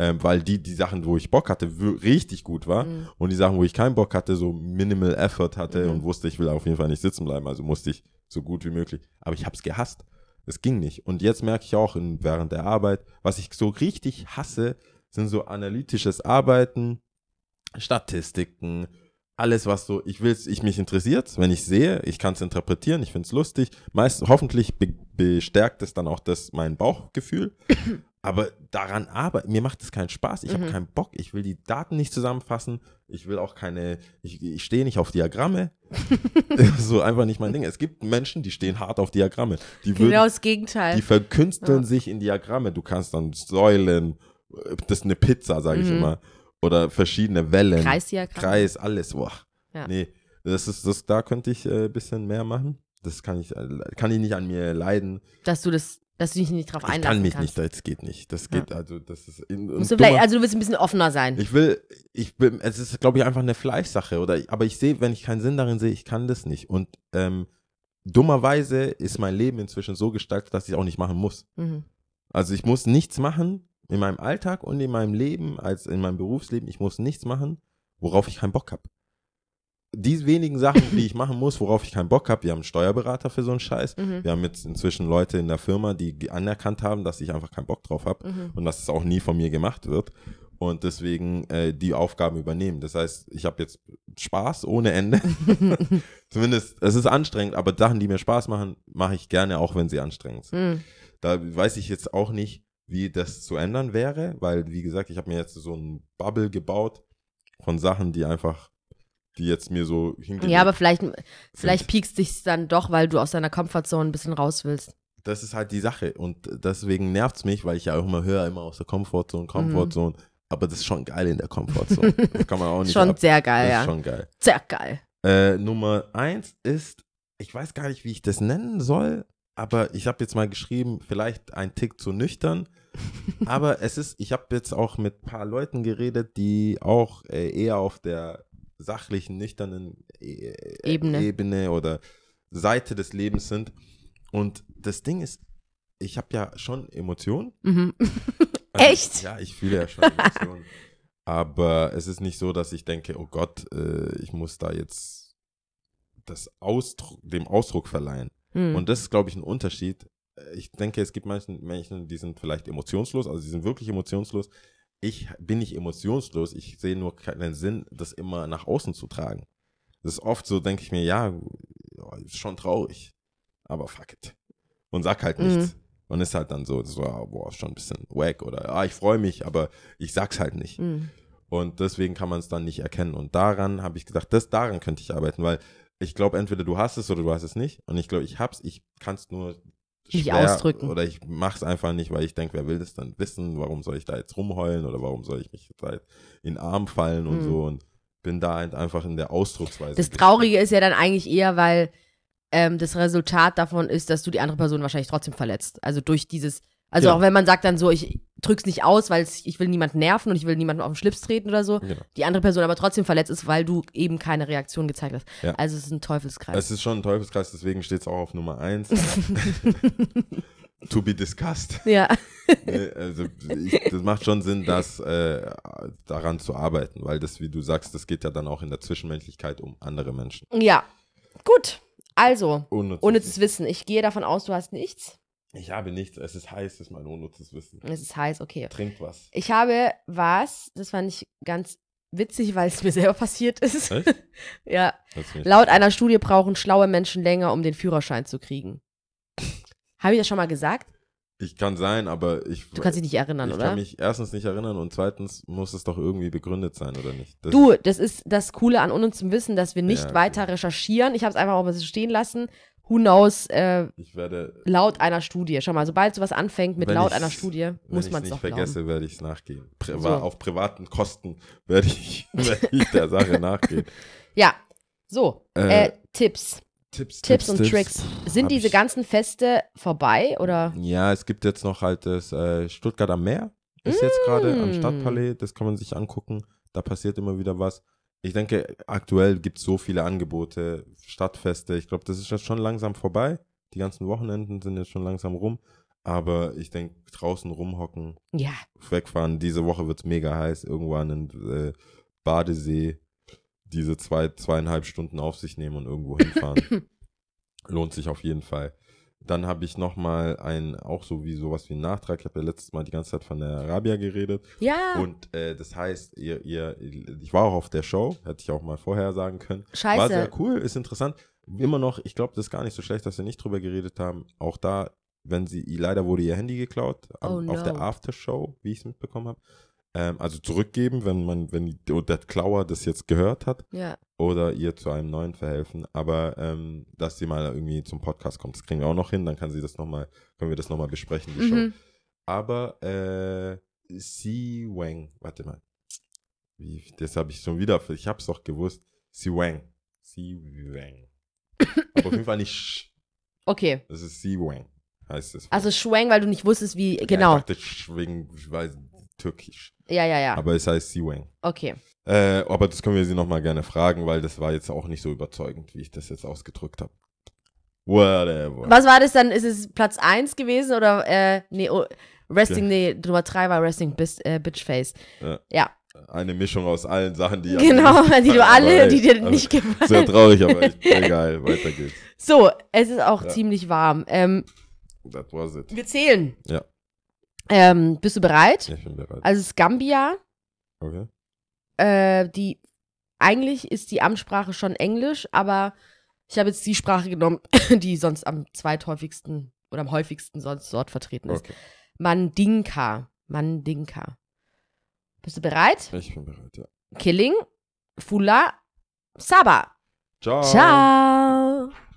S3: Ähm, weil die, die Sachen, wo ich Bock hatte, richtig gut war.
S2: Mhm.
S3: Und die Sachen, wo ich keinen Bock hatte, so minimal Effort hatte
S2: Mhm.
S3: und wusste, ich will auf jeden Fall nicht sitzen bleiben. Also musste ich so gut wie möglich. Aber ich habe es gehasst. Es ging nicht. Und jetzt merke ich auch in, während der Arbeit, was ich so richtig hasse, sind so analytisches Arbeiten, Statistiken, alles, was so, ich will's, ich mich interessiert, wenn ich sehe, ich kann es interpretieren, ich finde es lustig. Meist, hoffentlich be bestärkt es dann auch das, mein Bauchgefühl. Aber daran arbeiten, mir macht es keinen Spaß. Ich habe
S2: Mhm.
S3: keinen Bock. Ich will die Daten nicht zusammenfassen. Ich will auch keine, ich, ich stehe nicht auf Diagramme. so einfach nicht mein Ding. Es gibt Menschen, die stehen hart auf Diagramme. Die würden,
S2: Genau das Gegenteil.
S3: die verkünsteln
S2: Ja.
S3: sich in Diagramme. Du kannst dann Säulen, äh, das ist eine Pizza, sage ich
S2: Mhm.
S3: immer. Oder verschiedene Wellen.
S2: Kreisdiagramm.
S3: Kreis, alles. Boah.
S2: Ja.
S3: Nee, das ist, das, da könnte ich ein äh, bisschen mehr machen. Das kann ich, äh, kann ich nicht an mir leiden.
S2: Dass du das, dass du dich nicht drauf
S3: Ich
S2: einlassen
S3: kann mich
S2: kannst.
S3: nicht, das geht nicht. Das
S2: Ja.
S3: geht, also, das ist. In,
S2: Musst du vielleicht, also du willst ein bisschen offener sein.
S3: ich will, ich bin, es ist, glaube ich, einfach eine Fleischsache. Oder, aber ich sehe, wenn ich keinen Sinn darin sehe, ich kann das nicht. Und ähm, dummerweise ist mein Leben inzwischen so gestaltet, dass ich auch nicht machen muss.
S2: Mhm.
S3: Also ich muss nichts machen in meinem Alltag und in meinem Leben, als in meinem Berufsleben. Ich muss nichts machen, worauf ich keinen Bock habe. Die wenigen Sachen, die ich machen muss, worauf ich keinen Bock habe, wir haben einen Steuerberater für so einen Scheiß.
S2: Mhm.
S3: Wir haben jetzt inzwischen Leute in der Firma, die anerkannt haben, dass ich einfach keinen Bock drauf habe
S2: Mhm.
S3: und dass es auch nie von mir gemacht wird und deswegen äh, die Aufgaben übernehmen. Das heißt, ich habe jetzt Spaß ohne Ende. Zumindest, es ist anstrengend, aber Sachen, die mir Spaß machen, mache ich gerne, auch wenn sie anstrengend sind.
S2: Mhm.
S3: Da weiß ich jetzt auch nicht, wie das zu ändern wäre, weil, wie gesagt, ich habe mir jetzt so ein Bubble gebaut von Sachen, die einfach, die jetzt mir so hingelegt
S2: Ja, aber vielleicht, vielleicht
S3: sind.
S2: piekst dich dann doch, weil du aus deiner Comfortzone ein bisschen raus willst.
S3: Das ist halt die Sache und deswegen nervt es mich, weil ich ja auch immer höre, immer aus der Komfortzone, Komfortzone. Aber das ist schon geil in der Komfortzone. Das kann man auch nicht
S2: Schon
S3: ab-
S2: sehr
S3: Das
S2: geil,
S3: ist
S2: ja.
S3: schon geil.
S2: Sehr geil.
S3: Äh, Nummer eins ist, ich weiß gar nicht, wie ich das nennen soll, aber ich habe jetzt mal geschrieben, vielleicht ein Tick zu nüchtern. aber es ist, ich habe jetzt auch mit ein paar Leuten geredet, die auch äh, eher auf der sachlichen, nüchternen äh,
S2: Ebene.
S3: Ebene oder Seite des Lebens sind. Und das Ding ist, ich habe ja schon Emotionen.
S2: Mhm.
S3: Also,
S2: Echt?
S3: Ja, ich fühle ja schon Emotionen. Aber es ist nicht so, dass ich denke, oh Gott, äh, ich muss da jetzt das Ausdruck, dem Ausdruck verleihen.
S2: Mhm.
S3: Und das ist, glaube ich, ein Unterschied. Äh, Ich denke, es gibt manchen Menschen, die sind vielleicht emotionslos, also die sind wirklich emotionslos. Ich bin nicht emotionslos, ich sehe nur keinen Sinn, das immer nach außen zu tragen. Das ist oft so, denke ich mir, ja, ja, ist schon traurig, aber fuck it. Und sag halt nichts. Und ist halt dann so, so ah, boah, ist schon ein bisschen wack oder ah, ich freue mich, aber ich sag's halt nicht.
S2: Mhm.
S3: Und deswegen kann man es dann nicht erkennen. Und daran habe ich gedacht, das daran könnte ich arbeiten, weil ich glaube, entweder du hast es oder du hast es nicht. Und ich glaube, ich hab's, ich kann es nur
S2: Nicht
S3: schwer
S2: ausdrücken.
S3: Oder ich mache es einfach nicht, weil ich denke, wer will das dann wissen? Warum soll ich da jetzt rumheulen oder warum soll ich mich da in den Arm fallen und
S2: Mhm.
S3: so? Und bin da halt einfach in der Ausdrucksweise.
S2: Das Traurige ist ja dann eigentlich eher, weil ähm, das Resultat davon ist, dass du die andere Person wahrscheinlich trotzdem verletzt. Also durch dieses, also
S3: Ja.
S2: auch wenn man sagt dann so, ich drück's nicht aus, weil ich will niemanden nerven und ich will niemanden auf den Schlips treten oder so,
S3: Genau.
S2: die andere Person aber trotzdem verletzt ist, weil du eben keine Reaktion gezeigt hast.
S3: Ja.
S2: Also es ist ein Teufelskreis.
S3: Es ist schon ein Teufelskreis, deswegen steht es auch auf Nummer 1. to be discussed.
S2: ja.
S3: Also ich, das macht schon Sinn, das äh, daran zu arbeiten, weil das, wie du sagst, das geht ja dann auch in der Zwischenmenschlichkeit um andere Menschen.
S2: ja. Gut. Also,
S3: Unnützes
S2: unnützes Wissen. Ich gehe davon aus, du hast nichts.
S3: Ich habe nichts, es ist heiß, das ist mein unnützes Wissen.
S2: Es ist heiß, okay.
S3: Trinkt was.
S2: Ich habe was, das fand ich ganz witzig, weil es mir selber passiert ist.
S3: Echt?
S2: ja.
S3: Ich-
S2: Laut einer Studie brauchen schlaue Menschen länger, um den Führerschein zu kriegen. Habe ich das schon mal gesagt?
S3: Ich kann sein, aber ich,
S2: Du kannst dich nicht erinnern,
S3: ich
S2: oder?
S3: kann mich erstens nicht erinnern und zweitens muss es doch irgendwie begründet sein, oder nicht? Das,
S2: du, das ist das Coole an unnützem Wissen, dass wir nicht
S3: Ja,
S2: weiter recherchieren. Ich habe es einfach auch mal so stehen lassen. Who knows, äh,
S3: werde,
S2: laut einer Studie. Schau mal, sobald sowas anfängt mit laut einer Studie, muss man
S3: es
S2: doch glauben.
S3: vergesse, werde ich es nachgehen. Priva
S2: So.
S3: Auf privaten Kosten werde ich, werde ich der Sache nachgehen.
S2: Ja, so,
S3: Äh,
S2: äh, Tipps.
S3: Tipps,
S2: Tipps und Tricks. Sind diese ganzen Feste vorbei oder?
S3: Ja, es gibt jetzt noch halt das äh, Stuttgart am Meer. Ist jetzt gerade am
S2: Mm.
S3: Stadtpalais. Das kann man sich angucken. Da passiert immer wieder was. Ich denke, aktuell gibt es so viele Angebote, Stadtfeste. Ich glaube, das ist jetzt schon langsam vorbei. Die ganzen Wochenenden sind jetzt schon langsam rum. Aber ich denke, draußen rumhocken,
S2: Ja,
S3: wegfahren. Diese Woche wird es mega heiß. Irgendwo an den äh, Badesee diese zwei, zweieinhalb Stunden auf sich nehmen und irgendwo hinfahren. Lohnt sich auf jeden Fall. Dann habe ich nochmal ein, auch so wie sowas wie einen Nachtrag. Ich habe ja letztes Mal die ganze Zeit von der Arabia geredet.
S2: ja,
S3: Und äh, das heißt, ihr, ihr, ich war auch auf der Show, hätte ich auch mal vorher sagen können. War
S2: scheiße.
S3: sehr cool, ist interessant. Immer noch, ich glaube, das ist gar nicht so schlecht, dass wir nicht drüber geredet haben. Auch da, wenn sie, leider wurde ihr Handy geklaut am,
S2: Oh
S3: auf der
S2: no.
S3: Aftershow, wie ich es mitbekommen habe. Ähm, also zurückgeben, wenn man, wenn die, der Klauer das jetzt gehört hat
S2: Ja,
S3: oder ihr zu einem neuen verhelfen. Aber ähm, dass sie mal irgendwie zum Podcast kommt, das kriegen wir auch noch hin, dann kann sie das noch mal, können wir das nochmal besprechen, die Show.
S2: mhm.
S3: Aber äh, Si Wang, warte mal. Wie, das habe ich schon wieder, ich habe es doch gewusst. Si Wang. Si Wang. Aber auf jeden Fall nicht Sch.
S2: okay.
S3: Das ist Si Wang, heißt es.
S2: Also Schwang, weil du nicht wusstest, wie,
S3: Ja,
S2: genau.
S3: ich dachte Sch wegen, ich weiß, türkisch.
S2: Ja, ja, ja.
S3: Aber es heißt Si Wang.
S2: Okay.
S3: Äh, aber das können wir sie nochmal gerne fragen, weil das war jetzt auch nicht so überzeugend, wie ich das jetzt ausgedrückt habe. Whatever.
S2: Was war das dann? Ist es Platz 1 gewesen oder, äh, nee, oh, Resting, nee, Nummer 3 war Resting Bis, äh, Bitchface.
S3: Ja.
S2: Ja,
S3: Eine Mischung aus allen Sachen, die
S2: genau, die du alle,
S3: ey,
S2: die dir
S3: also,
S2: nicht
S3: Sehr
S2: gefallen.
S3: traurig, aber echt egal. Weiter geht's.
S2: So, es ist auch
S3: Ja.
S2: ziemlich warm. Ähm,
S3: That was it.
S2: wir zählen.
S3: Ja.
S2: Ähm, bist du bereit?
S3: Ich bin bereit.
S2: Also es ist Gambia.
S3: Okay.
S2: Äh, die, eigentlich ist die Amtssprache schon Englisch, aber ich habe jetzt die Sprache genommen, die sonst am zweithäufigsten oder am häufigsten sonst dort vertreten ist.
S3: okay.
S2: Mandinka. Mandinka. Bist du bereit?
S3: Ich bin bereit, ja.
S2: Killing, Fula, Saba.
S3: Ciao.
S2: Ciao.